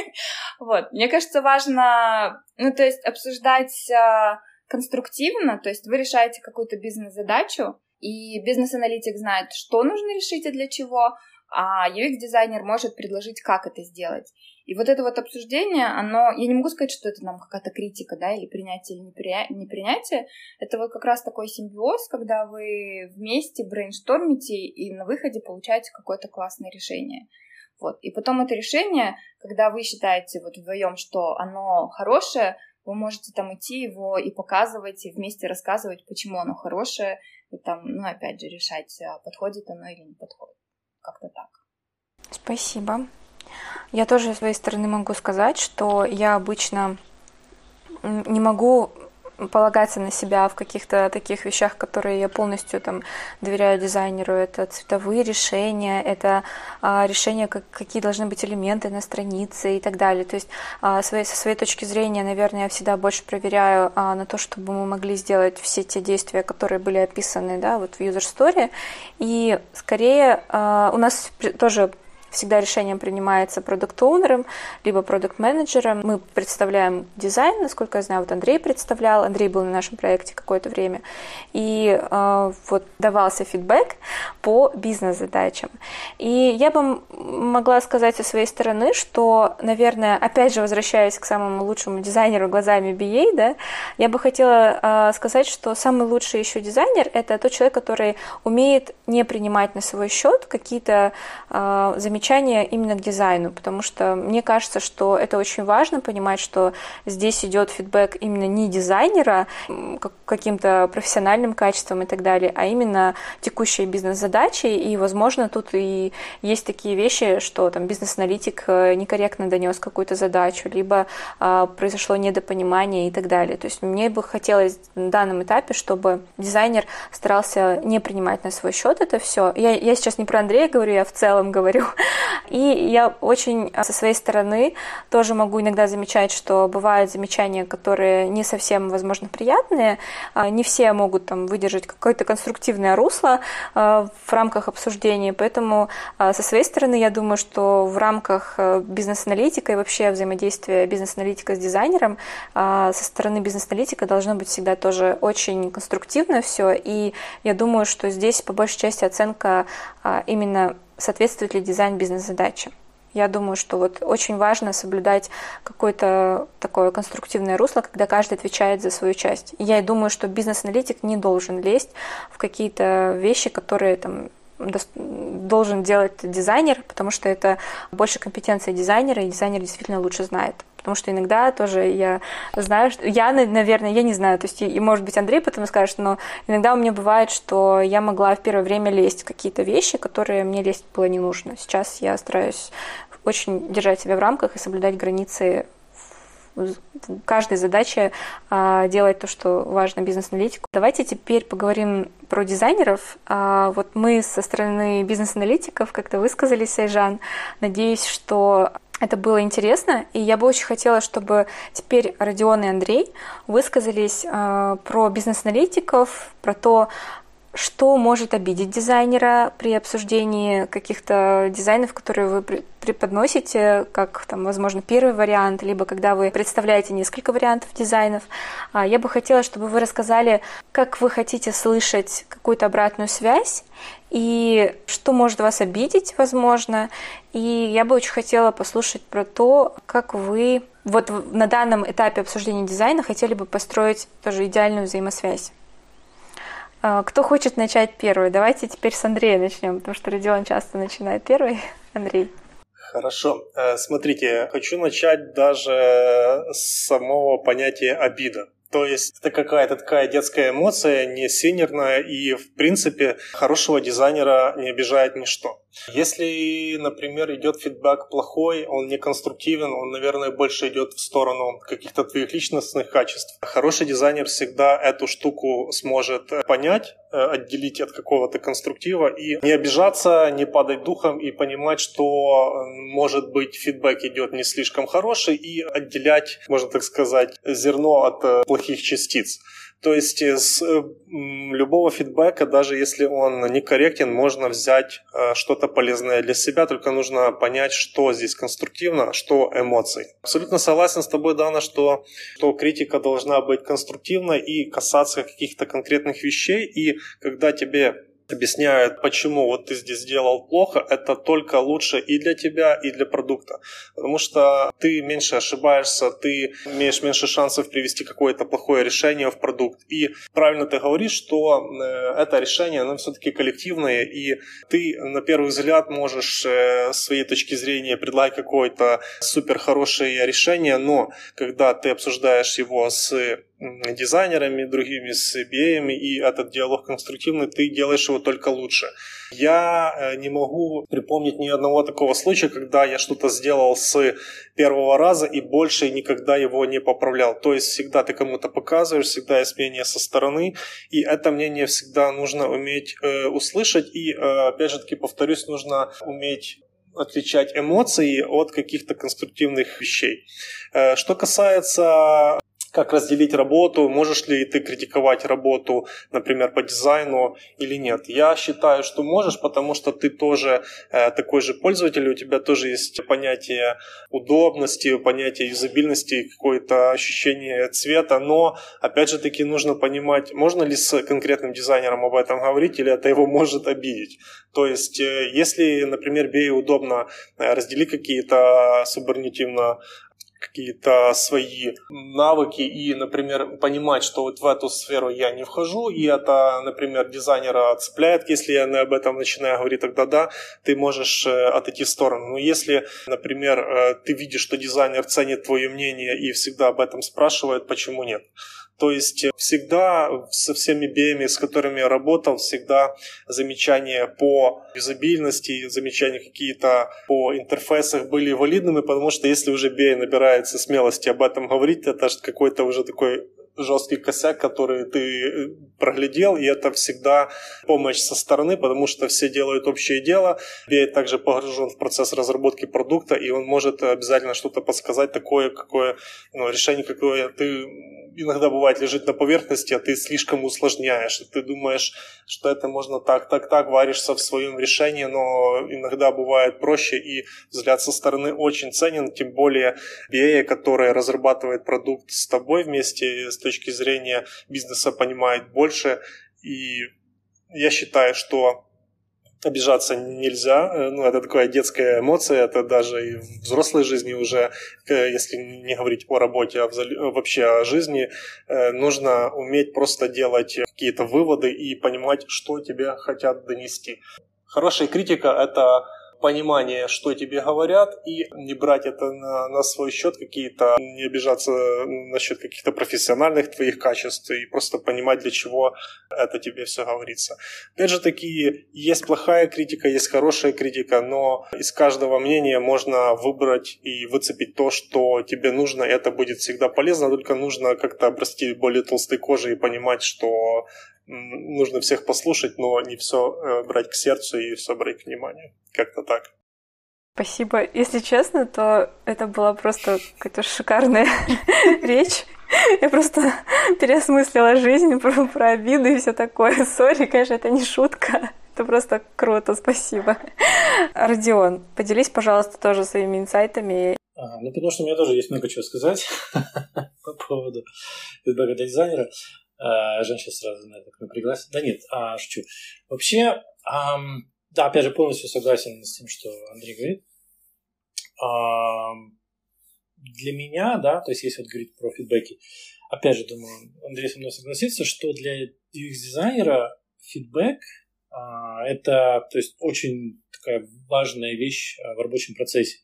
вот, мне кажется, важно, ну, то есть обсуждать а, конструктивно, то есть вы решаете какую-то бизнес-задачу, и бизнес-аналитик знает, что нужно решить и для чего, а UX-дизайнер может предложить, как это сделать. И вот это вот обсуждение, оно, я не могу сказать, что это нам какая-то критика, да, или принятие, или непринятие, это вот как раз такой симбиоз, когда вы вместе брейнштормите и на выходе получаете какое-то классное решение. Вот. И потом это решение, когда вы считаете вот вдвоем, что оно хорошее, вы можете там идти его и показывать, и вместе рассказывать, почему оно хорошее, и там, ну, опять же, решать, а подходит оно или не подходит. Как-то так. Спасибо. Я тоже с своей стороны могу сказать, что я обычно не могу полагаться на себя в каких-то таких вещах, которые я полностью там доверяю дизайнеру. Это цветовые решения, это а, решения, как, какие должны быть элементы на странице и так далее. То есть а, своей, со своей точки зрения, наверное, я всегда больше проверяю а, на то, чтобы мы могли сделать все те действия, которые были описаны да, вот в user story. И скорее а, у нас тоже Всегда решение принимается продукт-оунером, либо продукт-менеджером. Мы представляем дизайн, насколько я знаю, вот Андрей представлял, Андрей был на нашем проекте какое-то время, и э, вот давался фидбэк по бизнес-задачам. И я бы могла сказать со своей стороны, что, наверное, опять же, возвращаясь к самому лучшему дизайнеру глазами BA, да, я бы хотела э, сказать, что самый лучший еще дизайнер — это тот человек, который умеет не принимать на свой счет какие-то э, замечания замечания именно к дизайну, потому что мне кажется, что это очень важно понимать, что здесь идет фидбэк именно не дизайнера каким-то профессиональным качеством и так далее, а именно текущие бизнес-задачи, и, возможно, тут и есть такие вещи, что там бизнес-аналитик э, некорректно донес какую-то задачу, либо а, произошло недопонимание и так далее. То есть мне бы хотелось на данном этапе, чтобы дизайнер старался не принимать на свой счет это все. Я, я сейчас не про Андрея говорю, я в целом говорю, И я очень со своей стороны тоже могу иногда замечать, что бывают замечания, которые не совсем, возможно, приятные. А, не все могут там выдержать какое-то конструктивное русло а, в рамках обсуждения. Поэтому а, со своей стороны я думаю, что в рамках э, бизнес-аналитика и вообще взаимодействия бизнес-аналитика с дизайнером со стороны бизнес-аналитика должно быть всегда тоже очень конструктивно все. И я думаю, что здесь по большей части оценка именно соответствует ли дизайн бизнес-задаче. Я думаю, что вот очень важно соблюдать какое-то такое конструктивное русло, когда каждый отвечает за свою часть. я думаю, что бизнес-аналитик не должен лезть в какие-то вещи, которые там должен делать дизайнер, потому что это больше компетенция дизайнера, и дизайнер действительно лучше знает. Потому что иногда тоже я знаю, что я, наверное, я не знаю, то есть, и, может быть, Андрей потом скажет, но иногда у меня бывает, что я могла в первое время лезть в какие-то вещи, которые мне лезть было не нужно. Сейчас я стараюсь очень держать себя в рамках и соблюдать границы каждой задаче а, делать то, что важно бизнес-аналитику. Давайте теперь поговорим про дизайнеров. А, вот мы со стороны бизнес-аналитиков как-то высказались, Айжан. Надеюсь, что это было интересно, и я бы очень хотела, чтобы теперь Родион и Андрей высказались э, про бизнес-аналитиков, про то, что может обидеть дизайнера при обсуждении каких-то дизайнов, которые вы преподносите, как, там, возможно, первый вариант, либо когда вы представляете несколько вариантов дизайнов. А, я бы хотела, чтобы вы рассказали, как вы хотите слышать какую-то обратную связь и что может вас обидеть, возможно. И я бы очень хотела послушать про то, как вы вот на данном этапе обсуждения дизайна хотели бы построить тоже идеальную взаимосвязь. А, кто хочет начать первый? Давайте теперь с Андрея начнем, потому что Родион часто начинает первый. Андрей. Хорошо. Э, смотрите, хочу начать даже с самого понятия обида. То есть это какая-то такая детская эмоция, не синерная, и в принципе хорошего дизайнера не обижает ничто. Если, например, идет фидбэк плохой, он не конструктивен, он, наверное, больше идет в сторону каких-то твоих личностных качеств. Хороший дизайнер всегда эту штуку сможет понять, э, отделить от какого-то конструктива и не обижаться, не падать духом и понимать, что, э, может быть, фидбэк идет не слишком хороший и отделять, можно так сказать, зерно от э, плохих частиц. То есть из э, любого фидбэка, даже если он некорректен, можно взять э, что-то полезное для себя, только нужно понять, что здесь конструктивно, что эмоции. Абсолютно согласен с тобой, Дана, что, что критика должна быть конструктивной и касаться каких-то конкретных вещей, и когда тебе объясняют, почему вот ты здесь сделал плохо, это только лучше и для тебя, и для продукта. Потому что ты меньше ошибаешься, ты имеешь меньше шансов привести какое-то плохое решение в продукт. И правильно ты говоришь, что э, это решение, оно все-таки коллективное, и ты на первый взгляд можешь э, с своей точки зрения предлагать какое-то супер хорошее решение, но когда ты обсуждаешь его с дизайнерами, другими с BA, и этот диалог конструктивный, ты делаешь его только лучше. Я э, не могу припомнить ни одного такого случая, когда я что-то сделал с первого раза и больше никогда его не поправлял. То есть всегда ты кому-то показываешь, всегда есть мнение со стороны, и это мнение всегда нужно уметь э, услышать, и э, опять же таки повторюсь, нужно уметь отличать эмоции от каких-то конструктивных вещей. Э, что касается как разделить работу, можешь ли ты критиковать работу, например, по дизайну или нет. Я считаю, что можешь, потому что ты тоже э, такой же пользователь, у тебя тоже есть понятие удобности, понятие юзабильности, какое-то ощущение цвета, но, опять же таки, нужно понимать, можно ли с конкретным дизайнером об этом говорить, или это его может обидеть. То есть, э, если, например, BA удобно э, разделить какие-то субординативно какие-то свои навыки и, например, понимать, что вот в эту сферу я не вхожу, и это, например, дизайнера цепляет, если я об этом начинаю говорить, тогда да, ты можешь э, отойти в сторону. Но если, например, э, ты видишь, что дизайнер ценит твое мнение и всегда об этом спрашивает, почему нет? То есть э, всегда со всеми BM, с которыми я работал, всегда замечания по юзабильности, замечания какие-то по интерфейсах были валидными, потому что если уже BM набирается смелости об этом говорить, это какой-то уже такой жесткий косяк, который ты э, проглядел, и это всегда помощь со стороны, потому что все делают общее дело. BA также погружен в процесс разработки продукта, и он может обязательно что-то подсказать такое, какое ну, решение, какое ты иногда бывает лежит на поверхности, а ты слишком усложняешь, и ты думаешь, что это можно так, так, так, варишься в своем решении, но иногда бывает проще, и взгляд со стороны очень ценен, тем более BA, которая разрабатывает продукт с тобой вместе с точки зрения бизнеса понимает больше, и я считаю, что обижаться нельзя. Э, ну, это такая детская эмоция, это даже и в взрослой жизни уже, если не говорить о работе, а вообще о жизни, э, нужно уметь просто делать какие-то выводы и понимать, что тебе хотят донести. Хорошая критика – это понимание, что тебе говорят, и не брать это на, на свой счет какие-то, не обижаться насчет каких-то профессиональных твоих качеств, и просто понимать, для чего это тебе все говорится. Опять же таки, есть плохая критика, есть хорошая критика, но из каждого мнения можно выбрать и выцепить то, что тебе нужно, и это будет всегда полезно, только нужно как-то обрасти более толстой кожей и понимать, что нужно всех послушать, но не все э, брать к сердцу и все брать к вниманию. Как-то так. Спасибо. Если честно, то это была просто какая-то шикарная речь. Я просто переосмыслила жизнь про, про обиды и все такое. Сори, конечно, это не шутка. Это просто круто, спасибо. Родион, поделись, пожалуйста, тоже своими инсайтами. А, ну, потому что у меня тоже есть много чего сказать по поводу для дизайнера. А, Жень сейчас сразу на это напряглась. Да нет, а, шучу. Вообще, ам, да, опять же, полностью согласен с тем, что Андрей говорит. Ам, для меня, да, то есть если вот говорить про фидбэки, опять же, думаю, Андрей со мной согласится, что для UX-дизайнера фидбэк а, это, то есть, очень такая важная вещь а, в рабочем процессе.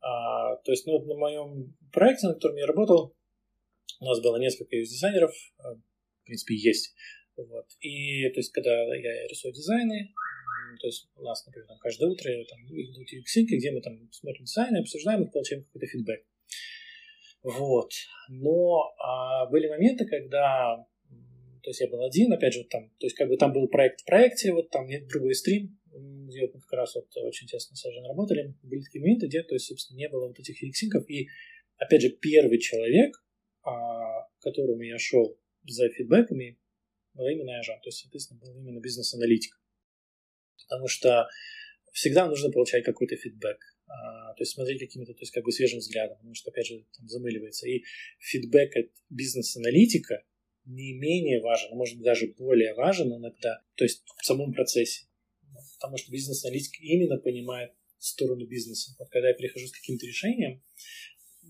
А, то есть, ну, вот на моем проекте, на котором я работал, у нас было несколько UX-дизайнеров, а, в принципе, есть. Вот. И, то есть, когда я рисую дизайны, то есть у нас, например, там, каждое утро там, идут UX, где мы там смотрим дизайны, обсуждаем их, получаем какой-то фидбэк. Вот. Но а, были моменты, когда то есть я был один, опять же, там, то есть как бы там был проект в проекте, вот там нет другой стрим, где вот мы как раз вот очень тесно с Ажен работали, были такие моменты, где, то есть, собственно, не было вот этих фиксинков, и, опять же, первый человек, которому я шел за фидбэками, был именно Ажан. То есть, соответственно, был именно бизнес-аналитик. Потому что всегда нужно получать какой-то фидбэк. А, то есть смотреть каким-то, то есть как бы свежим взглядом, потому что, опять же, там замыливается. И фидбэк от бизнес-аналитика не менее важен, а может даже более важен иногда, то есть в самом процессе. Потому что бизнес-аналитик именно понимает сторону бизнеса. Вот когда я прихожу с каким-то решением,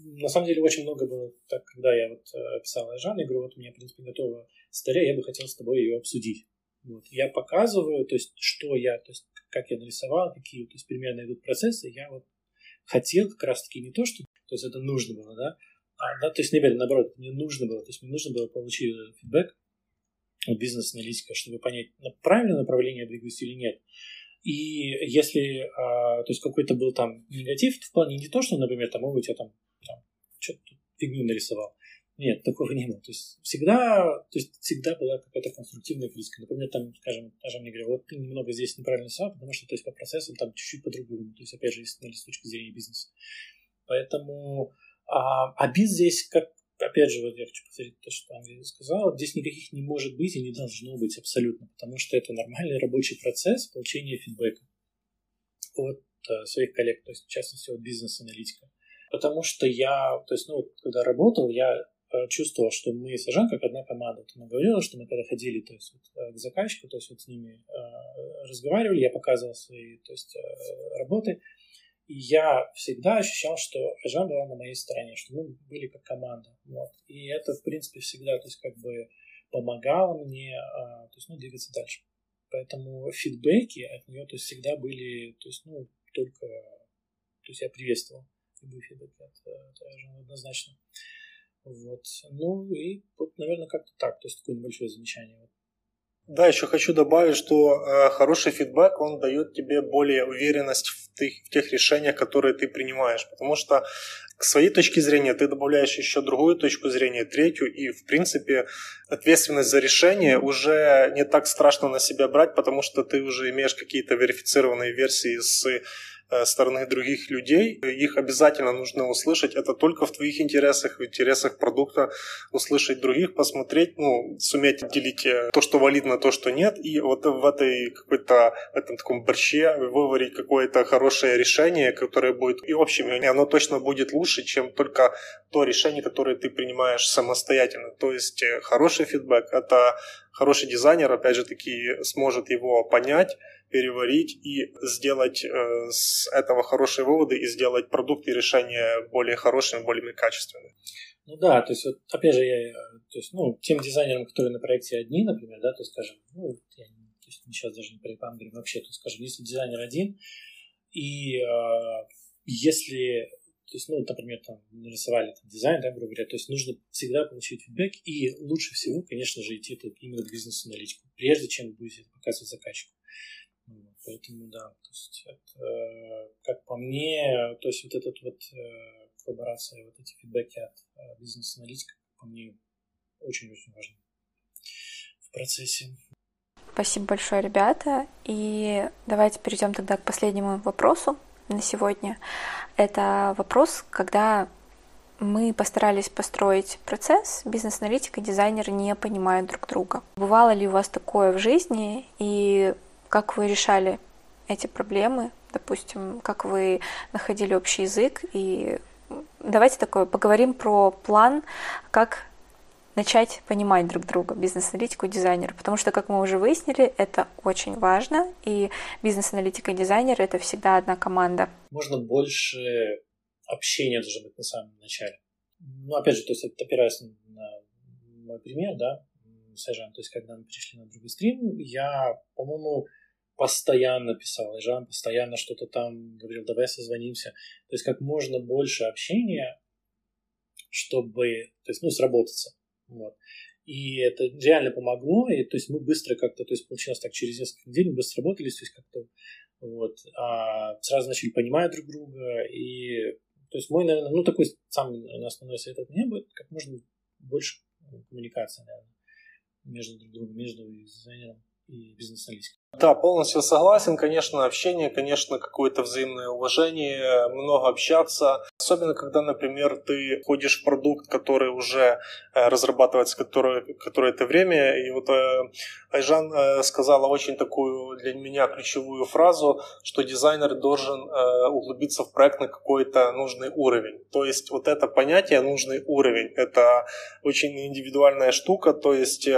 на самом деле очень много было, так, когда я вот э, писал Жанне, говорю, вот у меня, в принципе, готова статья, я бы хотел с тобой ее обсудить. Вот. Я показываю, то есть, что я, то есть, как я нарисовал, какие, то есть, примерно идут процессы, я вот хотел как раз-таки не то, что, то есть, это нужно было, да, а, да, то есть, наверное, наоборот, мне нужно было, то есть, мне нужно было получить фидбэк от бизнес-аналитика, чтобы понять, правильное направление я двигаюсь или нет. И если, а, то есть, какой-то был там негатив в плане не то, что, например, там, у тебя там фигню нарисовал. Нет, такого не было. То есть всегда, то есть всегда была какая-то конструктивная критика. Например, там, скажем, даже мне говорят, вот ты немного здесь неправильно рисовал, потому что то есть, по процессам там чуть-чуть по-другому. То есть, опять же, если с точки зрения бизнеса. Поэтому а, обид здесь, как, опять же, вот я хочу повторить то, что Андрей сказал, здесь никаких не может быть и не должно быть абсолютно, потому что это нормальный рабочий процесс получения фидбэка от э, своих коллег, то есть, в частности, от бизнес-аналитика. Потому что я, то есть, ну, когда работал, я э, чувствовал, что мы с Жан как одна команда. Она говорила, что мы когда ходили то есть, вот, э, к заказчику, то есть вот с ними э, разговаривали, я показывал свои то есть, э, работы, и я всегда ощущал, что Жан была на моей стороне, что мы были как команда. Вот. И это, в принципе, всегда то есть, как бы помогало мне э, то есть, ну, двигаться дальше. Поэтому фидбэки от нее то есть, всегда были то есть, ну, только то есть я приветствовал любой фидбэк, это, это однозначно. Вот. Ну и вот, наверное, как-то так. То есть такое небольшое замечание. Да, еще хочу добавить, что э, хороший фидбэк, он дает тебе более уверенность в тех, в тех решениях, которые ты принимаешь. Потому что к своей точке зрения ты добавляешь еще другую точку зрения, третью, и, в принципе, ответственность за решение уже не так страшно на себя брать, потому что ты уже имеешь какие-то верифицированные версии с стороны других людей. Их обязательно нужно услышать. Это только в твоих интересах, в интересах продукта услышать других, посмотреть, ну, суметь отделить э, то, что валидно, то, что нет. И вот в этой какой-то, этом таком борще выварить какое-то хорошее решение, которое будет и общим, и оно точно будет лучше, чем только то решение, которое ты принимаешь самостоятельно. То есть э, хороший фидбэк – это хороший дизайнер, опять же таки, сможет его понять, переварить и сделать э, с этого хорошие выводы и сделать продукт и решение более хорошим, более качественным. Ну да, то есть, вот, опять же, я, то есть, ну, тем дизайнерам, которые на проекте одни, например, да, то есть, скажем, ну, я то есть, сейчас даже не про говорим вообще, то есть, скажем, если дизайнер один, и э, если, то есть, ну, например, там, нарисовали там, дизайн, да, грубо говоря, то есть, нужно всегда получить фидбэк, и лучше всего, конечно же, идти это именно в бизнес-аналитику, прежде чем будете это показывать заказчику. Поэтому, да, то есть это, как по мне, то есть вот этот вот э, коллаборация, вот эти фидбэки от э, бизнес-аналитика, по мне, очень-очень важны в процессе. Спасибо большое, ребята. И давайте перейдем тогда к последнему вопросу на сегодня. Это вопрос, когда мы постарались построить процесс, бизнес-аналитик и дизайнер не понимают друг друга. Бывало ли у вас такое в жизни, и как вы решали эти проблемы, допустим, как вы находили общий язык. И давайте такое поговорим про план, как начать понимать друг друга, бизнес-аналитику и дизайнера, потому что, как мы уже выяснили, это очень важно, и бизнес-аналитика и дизайнер — это всегда одна команда. Можно больше общения должно быть на самом начале. Ну, опять же, то есть опираясь на мой пример, да, с Ажан, то есть когда мы перешли на другой стрим, я, по-моему, постоянно писал, и Жан постоянно что-то там говорил, давай созвонимся. То есть как можно больше общения, чтобы, то есть, ну, сработаться. Вот. И это реально помогло, и то есть мы быстро как-то, то есть получилось так, через несколько недель мы быстро работали, то есть как-то вот, а сразу начали понимать друг друга, и то есть мой, наверное, ну такой самый основной совет от меня будет, как можно больше коммуникации, наверное, между друг другом, между дизайнером и бизнес-аналитикой. Да, полностью согласен. Конечно, общение, конечно, какое-то взаимное уважение, много общаться. Особенно, когда, например, ты входишь в продукт, который уже э, разрабатывается который, какое-то время. И вот э, Айжан э, сказала очень такую для меня ключевую фразу, что дизайнер должен углубиться в проект на какой-то нужный уровень. То есть вот это понятие «нужный уровень» — это очень индивидуальная штука. То есть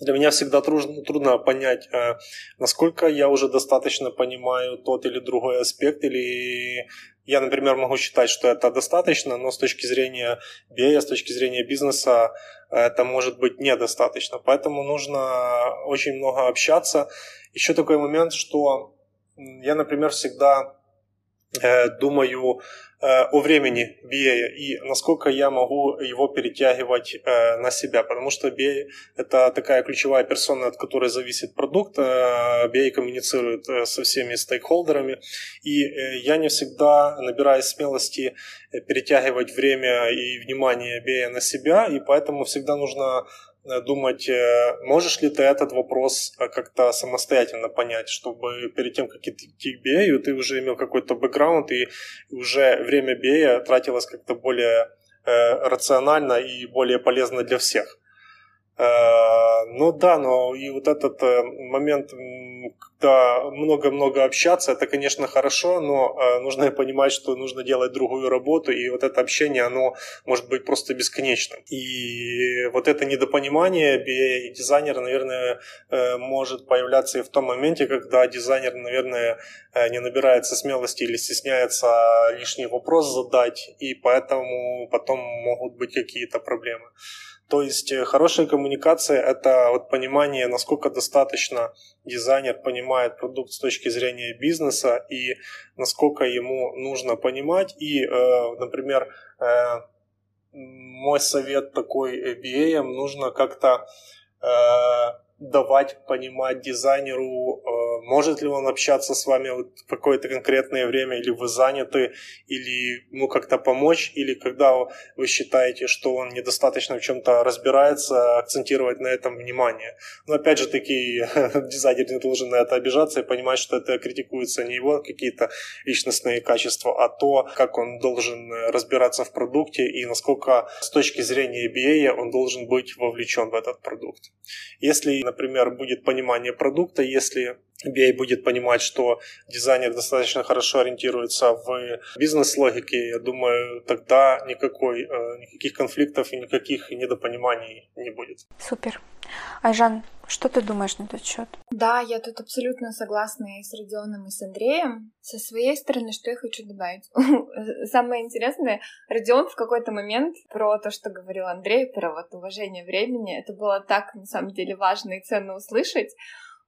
для меня всегда трудно, трудно понять, э, насколько я уже достаточно понимаю тот или другой аспект, или я, например, могу считать, что это достаточно, но с точки зрения BA, с точки зрения бизнеса, это может быть недостаточно. Поэтому нужно очень много общаться. Еще такой момент, что я, например, всегда думаю Э, о времени BA и насколько я могу его перетягивать э, на себя, потому что BA это такая ключевая персона, от которой зависит продукт, BA э, коммуницирует со всеми стейкхолдерами, и я не всегда набираю смелости перетягивать время и внимание BA на себя, и поэтому всегда нужно Э, думать, э, можешь ли ты этот вопрос э, как-то самостоятельно понять, чтобы перед тем, как идти к BA, ты уже имел какой-то бэкграунд, и уже время BA тратилось как-то более рационально и более полезно для всех. Ну да, но и вот этот момент когда много-много общаться, это, конечно, хорошо, но э, нужно понимать, что нужно делать другую работу, и вот это общение, оно может быть просто бесконечным. И вот это недопонимание BA-дизайнера, наверное, э, может появляться и в том моменте, когда дизайнер, наверное, э, не набирается смелости или стесняется лишний вопрос задать, и поэтому потом могут быть какие-то проблемы. То есть э, хорошая коммуникация – это вот понимание, насколько достаточно дизайнер понимает продукт с точки зрения бизнеса и насколько ему нужно понимать. И, э, например, э, мой совет такой BA нужно как-то давать понимать дизайнеру может ли он общаться с вами вот в какое-то конкретное время, или вы заняты, или ему как-то помочь, или когда вы считаете, что он недостаточно в чем-то разбирается, акцентировать на этом внимание. Но опять же таки, дизайнер не должен на это обижаться и понимать, что это критикуется не его какие-то личностные качества, а то, как он должен разбираться в продукте и насколько с точки зрения BA он должен быть вовлечен в этот продукт. Если, например, будет понимание продукта, если BA будет понимать, что дизайнер достаточно хорошо ориентируется в бизнес-логике, я думаю, тогда никакой, э, никаких конфликтов и никаких недопониманий не будет. Супер. Айжан, что ты думаешь на этот счет? Да, я тут абсолютно согласна и с Родионом, и с Андреем. Со своей стороны, что я хочу добавить? Самое интересное, Родион в какой-то момент про то, что говорил Андрей, про вот уважение времени, это было так, на самом деле, важно и ценно услышать,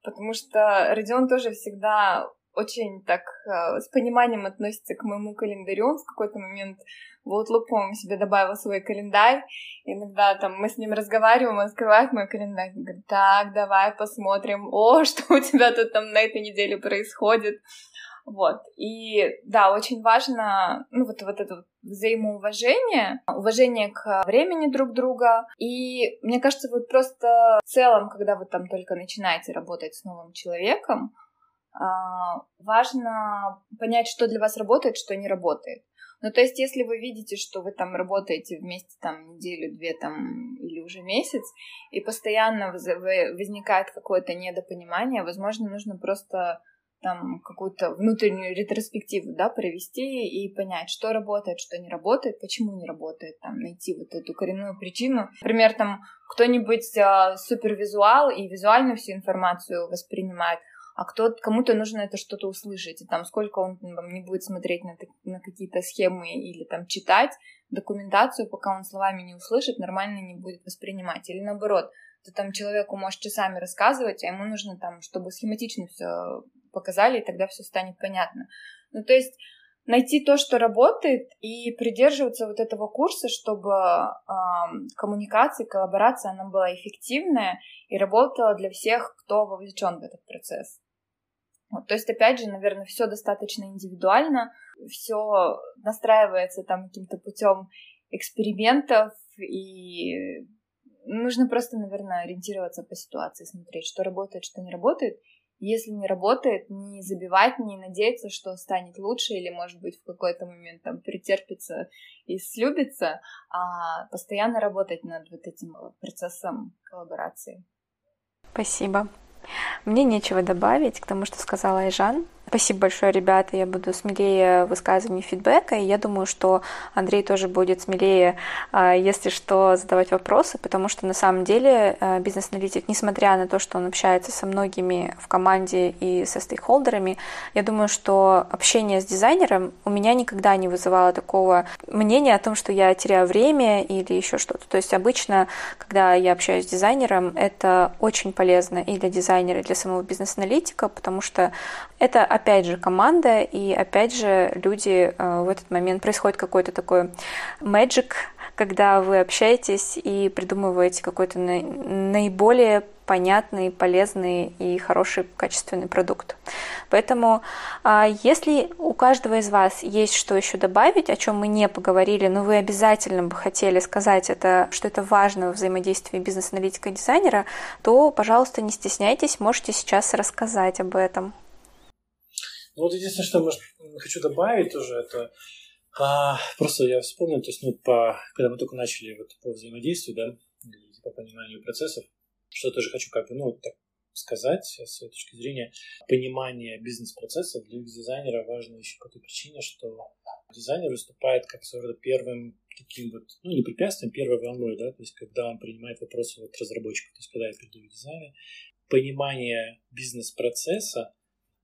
потому что Родион тоже всегда очень так э, с пониманием относится к моему календарю. В какой-то момент в Outlook, по-моему, себе добавил свой календарь. Иногда там мы с ним разговариваем, он открывает мой календарь и говорит, так, давай посмотрим, о, что у тебя тут там на этой неделе происходит. Вот. И да, очень важно, ну, вот, вот это вот взаимоуважение, уважение к времени друг друга. И мне кажется, вот просто в целом, когда вы там только начинаете работать с новым человеком, важно понять, что для вас работает, что не работает. Ну, то есть, если вы видите, что вы там работаете вместе там неделю, две там или уже месяц, и постоянно возникает какое-то недопонимание, возможно, нужно просто там какую-то внутреннюю ретроспективу, да, провести и понять, что работает, что не работает, почему не работает, там, найти вот эту коренную причину. Например, там кто-нибудь а, супервизуал и визуально всю информацию воспринимает, а кто кому-то нужно это что-то услышать, и там сколько он там, не будет смотреть на, на какие-то схемы или там читать документацию, пока он словами не услышит, нормально не будет воспринимать. Или наоборот, ты там человеку можешь часами рассказывать, а ему нужно там, чтобы схематично все показали, и тогда все станет понятно. Ну, то есть найти то, что работает, и придерживаться вот этого курса, чтобы э, коммуникация, коллаборация, она была эффективная и работала для всех, кто вовлечен в этот процесс. Вот, то есть, опять же, наверное, все достаточно индивидуально, все настраивается там каким-то путем экспериментов, и нужно просто, наверное, ориентироваться по ситуации, смотреть, что работает, что не работает, если не работает, не забивать, не надеяться, что станет лучше или, может быть, в какой-то момент там претерпится и слюбится, а постоянно работать над вот этим процессом коллаборации. Спасибо. Мне нечего добавить к тому, что сказала Айжан. Спасибо большое, ребята. Я буду смелее в высказывании фидбэка. И я думаю, что Андрей тоже будет смелее, а, если что, задавать вопросы, потому что на самом деле а, бизнес-аналитик, несмотря на то, что он общается со многими в команде и со стейкхолдерами, я думаю, что общение с дизайнером у меня никогда не вызывало такого мнения о том, что я теряю время или еще что-то. То есть обычно, когда я общаюсь с дизайнером, это очень полезно и для дизайнера, и для самого бизнес-аналитика, потому что это опять же команда, и опять же люди э, в этот момент происходит какой-то такой magic, когда вы общаетесь и придумываете какой-то наиболее понятный, полезный и хороший качественный продукт. Поэтому, а, если у каждого из вас есть что еще добавить, о чем мы не поговорили, но вы обязательно бы хотели сказать это, что это важно во взаимодействии бизнес-аналитика и дизайнера, то, пожалуйста, не стесняйтесь, можете сейчас рассказать об этом. Ну вот единственное, что может, хочу добавить тоже, это а, просто я вспомнил, то есть, ну, по, когда мы только начали вот по взаимодействию, да, по пониманию процессов, что тоже хочу как бы, ну, так сказать с своей точки зрения, понимание бизнес-процессов для дизайнера важно еще по той причине, что дизайнер выступает как своего первым таким вот, ну, не препятствием, первой волной, да, то есть когда он принимает вопросы вот разработчика, то есть когда я передаю дизайны, понимание бизнес-процесса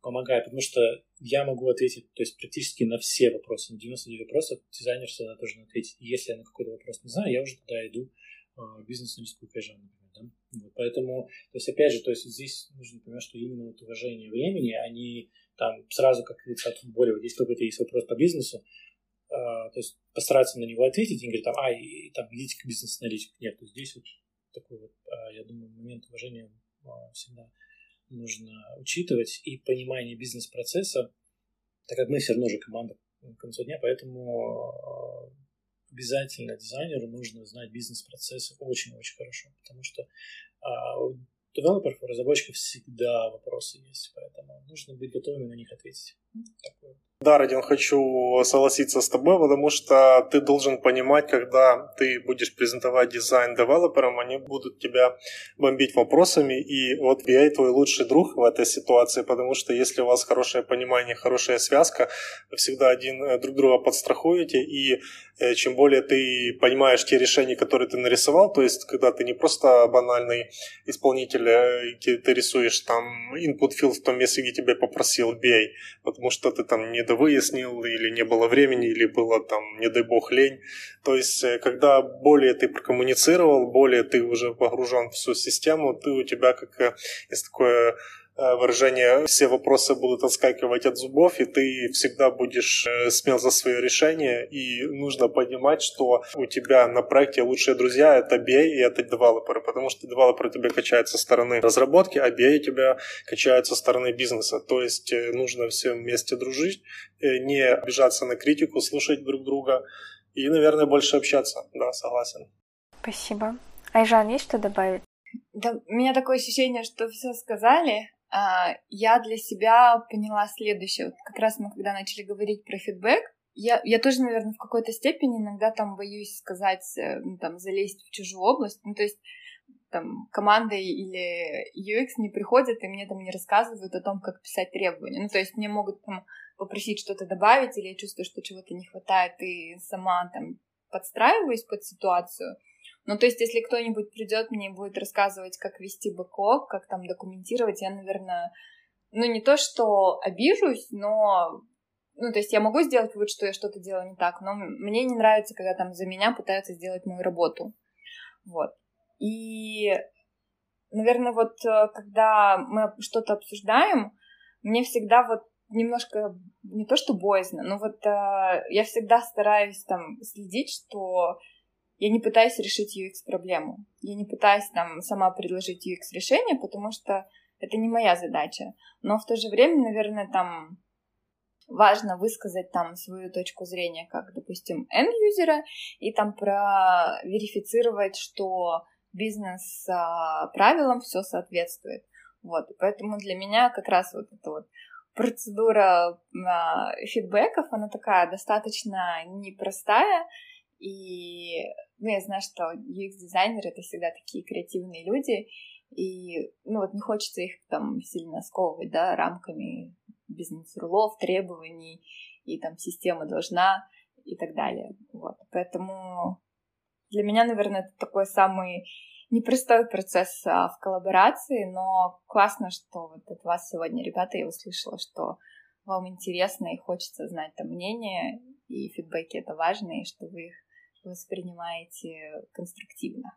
помогает, потому что я могу ответить, то есть практически на все вопросы, на 99 вопросов дизайнер всегда должен ответить. Если я на какой-то вопрос не знаю, я уже тогда иду в бизнес-аналитическую кэжу, например. Да? Вот, поэтому, то есть, опять же, то есть здесь нужно понимать, что именно вот уважение времени, они там сразу, как говорится, от футболе, вот если какой-то есть вопрос по бизнесу, э, то есть постараться на него ответить и говорить, там, а, и, там, идите к бизнес-аналитику. Нет, то есть здесь вот такой вот, э, я думаю, момент уважения э, всегда нужно учитывать и понимание бизнес-процесса, так как мы все равно же команда к концу дня, поэтому э, обязательно дизайнеру нужно знать бизнес-процессы очень-очень хорошо, потому что а, у девелоперов, у разработчиков всегда вопросы есть, поэтому нужно быть готовыми на них ответить. Такое. Да, Родин, хочу согласиться с тобой, потому что ты должен понимать, когда ты будешь презентовать дизайн девелоперам, они будут тебя бомбить вопросами, и вот я твой лучший друг в этой ситуации, потому что если у вас хорошее понимание, хорошая связка, вы всегда один э, друг друга подстрахуете, и э, чем более ты понимаешь те решения, которые ты нарисовал, то есть когда ты не просто банальный исполнитель, э, ты рисуешь там input field в том месте, где тебя попросил, бей, потому что ты там не выяснил или не было времени, или было там, не дай бог, лень. То есть, э, когда более ты прокоммуницировал, более ты уже погружен в всю систему, ты у тебя как э, есть такое выражение «все вопросы будут отскакивать от зубов», и ты всегда будешь э, смел за свое решение, и нужно понимать, что у тебя на проекте лучшие друзья — это BA и это девелоперы, потому что девелоперы тебя качают со стороны разработки, а BA тебя качают со стороны бизнеса. То есть э, нужно все вместе дружить, не обижаться на критику, слушать друг друга и, наверное, больше общаться. Да, согласен. Спасибо. Айжан, есть что добавить? Да, у меня такое ощущение, что все сказали, я для себя поняла следующее. Вот как раз мы когда начали говорить про фидбэк, я, я тоже, наверное, в какой-то степени иногда там боюсь сказать, э, ну, там, залезть в чужую область. Ну, то есть там команда или UX не приходят и мне там не рассказывают о том, как писать требования. Ну, то есть мне могут там попросить что-то добавить, или я чувствую, что чего-то не хватает, и сама там подстраиваюсь под ситуацию. Ну, то есть, если кто-нибудь придет мне и будет рассказывать, как вести бэклог, как там документировать, я, наверное, ну, не то, что обижусь, но ну, то есть я могу сделать вывод, что я что-то делаю не так, но мне не нравится, когда там за меня пытаются сделать мою работу. Вот. И, наверное, вот э, когда мы что-то обсуждаем, мне всегда вот немножко не то что боязно, но вот э, я всегда стараюсь там следить, что я не пытаюсь решить UX-проблему. Я не пытаюсь там сама предложить UX-решение, потому что это не моя задача. Но в то же время, наверное, там важно высказать там свою точку зрения, как, допустим, end-юзера, и там проверифицировать, что бизнес правилам все соответствует. Вот, и поэтому для меня как раз вот эта вот процедура а, фидбэков, она такая достаточно непростая, и ну, я знаю, что UX-дизайнеры — это всегда такие креативные люди, и, ну, вот не хочется их там сильно сковывать, да, рамками бизнес-рулов, требований, и там система должна, и так далее. Вот. Поэтому для меня, наверное, это такой самый непростой процесс а, в коллаборации, но классно, что вот от вас сегодня, ребята, я услышала, что вам интересно и хочется знать там мнение, и фидбэки это важно, и что вы их воспринимаете конструктивно?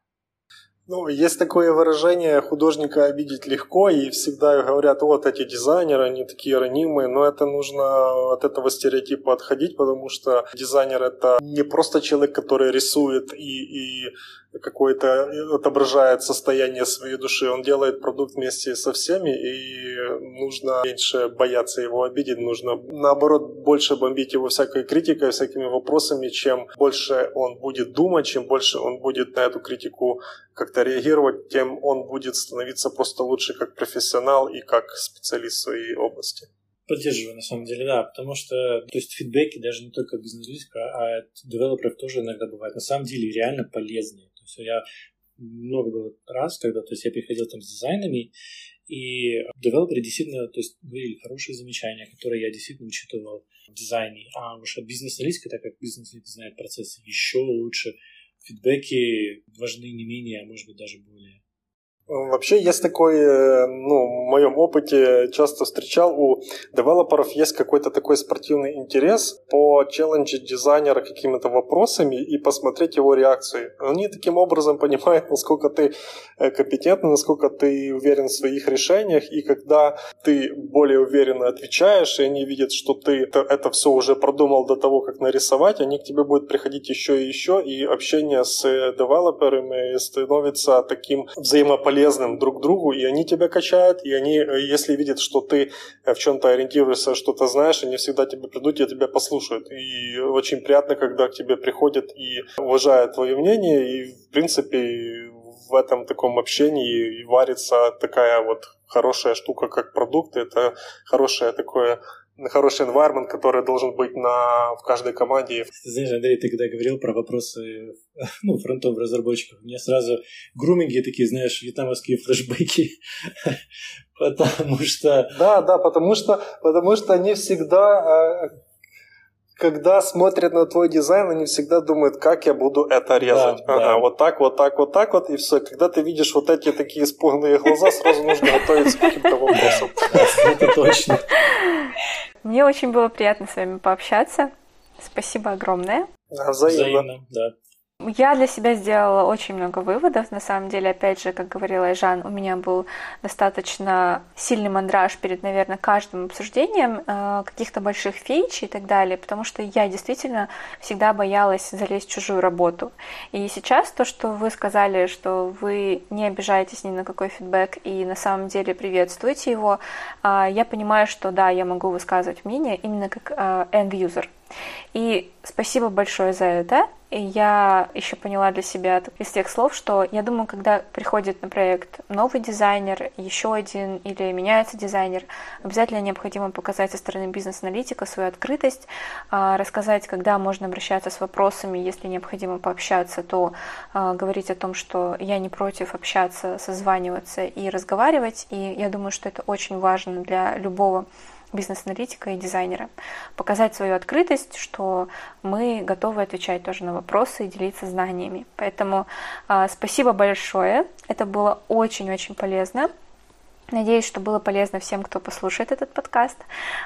Ну, есть такое выражение художника обидеть легко, и всегда говорят, вот эти дизайнеры, они такие ранимые, но это нужно от этого стереотипа отходить, потому что дизайнер это не просто человек, который рисует и, и какое-то отображает состояние своей души. Он делает продукт вместе со всеми, и нужно меньше бояться его обидеть, нужно наоборот больше бомбить его всякой критикой, всякими вопросами, чем больше он будет думать, чем больше он будет на эту критику как-то реагировать, тем он будет становиться просто лучше как профессионал и как специалист в своей области. Поддерживаю, на самом деле, да, потому что, то есть, фидбэки даже не только бизнес-аналитика, а от девелоперов тоже иногда бывают на самом деле реально полезные. То есть, я много было раз, когда, то есть, я приходил там с дизайнами, и девелоперы действительно, то есть, говорили хорошие замечания, которые я действительно учитывал в дизайне. А уж бизнес-аналитика, так как бизнес-аналитик знает процессы еще лучше, фидбэки важны не менее, а может быть даже более. Вообще есть такой, э, ну, в моем опыте часто встречал, у девелоперов есть какой-то такой спортивный интерес по челленджить дизайнера какими-то вопросами и посмотреть его реакции. Они таким образом понимают, насколько ты э, компетентный, насколько ты уверен в своих решениях, и когда ты более уверенно отвечаешь, и они видят, что ты это, это все уже продумал до того, как нарисовать, они к тебе будут приходить еще и еще, и общение с девелоперами становится таким взаимопониманием полезным друг другу, и они тебя качают, и они, если видят, что ты в чем-то ориентируешься, что-то знаешь, они всегда тебе придут и тебя послушают. И очень приятно, когда к тебе приходят и уважают твое мнение, и, в принципе, в этом таком общении варится такая вот хорошая штука, как продукт. Это хорошее такое хороший environment, который должен быть на, в каждой команде. знаешь, Андрей, ты когда говорил про вопросы ну, фронтов разработчиков, у меня сразу груминги такие, знаешь, вьетнамовские флешбеки, потому что... Да, да, потому что, потому что они всегда э, когда смотрят на твой дизайн, они всегда думают, как я буду это резать. Да, ага, да. вот так, вот так, вот так вот, и все. Когда ты видишь вот эти такие испуганные глаза, сразу нужно готовиться к каким-то вопросам. Это точно. Мне очень было приятно с вами пообщаться. Спасибо огромное. Взаимно. Взаимно, да. Я для себя сделала очень много выводов. На самом деле, опять же, как говорила Айжан, у меня был достаточно сильный мандраж перед, наверное, каждым обсуждением э, каких-то больших фич и так далее, потому что я действительно всегда боялась залезть в чужую работу. И сейчас то, что вы сказали, что вы не обижаетесь ни на какой фидбэк и на самом деле приветствуете его, э, я понимаю, что да, я могу высказывать мнение именно как э, end-user. И спасибо большое за это. И я еще поняла для себя из тех слов, что я думаю, когда приходит на проект новый дизайнер, еще один или меняется дизайнер, обязательно необходимо показать со стороны бизнес-аналитика свою открытость, а, рассказать, когда можно обращаться с вопросами, если необходимо пообщаться, то а, говорить о том, что я не против общаться, созваниваться и разговаривать. И я думаю, что это очень важно для любого бизнес-аналитика и дизайнера. Показать свою открытость, что мы готовы отвечать тоже на вопросы и делиться знаниями. Поэтому э, спасибо большое. Это было очень-очень полезно. Надеюсь, что было полезно всем, кто послушает этот подкаст.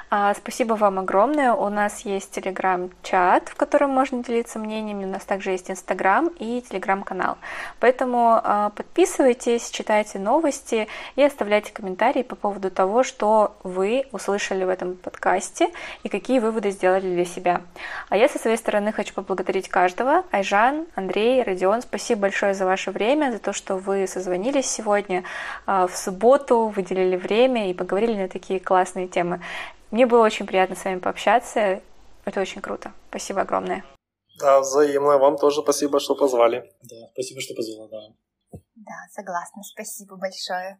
А, спасибо вам огромное. У нас есть телеграм-чат, в котором можно делиться мнениями. У нас также есть инстаграм и телеграм-канал. Поэтому а, подписывайтесь, читайте новости и оставляйте комментарии по поводу того, что вы услышали в этом подкасте и какие выводы сделали для себя. А я со своей стороны хочу поблагодарить каждого. Айжан, Андрей, Родион, спасибо большое за ваше время, за то, что вы созвонились сегодня а, в субботу выделили время и поговорили на такие классные темы. Мне было очень приятно с вами пообщаться. Это очень круто. Спасибо огромное. Да, взаимно. Вам тоже спасибо, что позвали. Да, спасибо, что позвала, да. Да, согласна. Спасибо большое.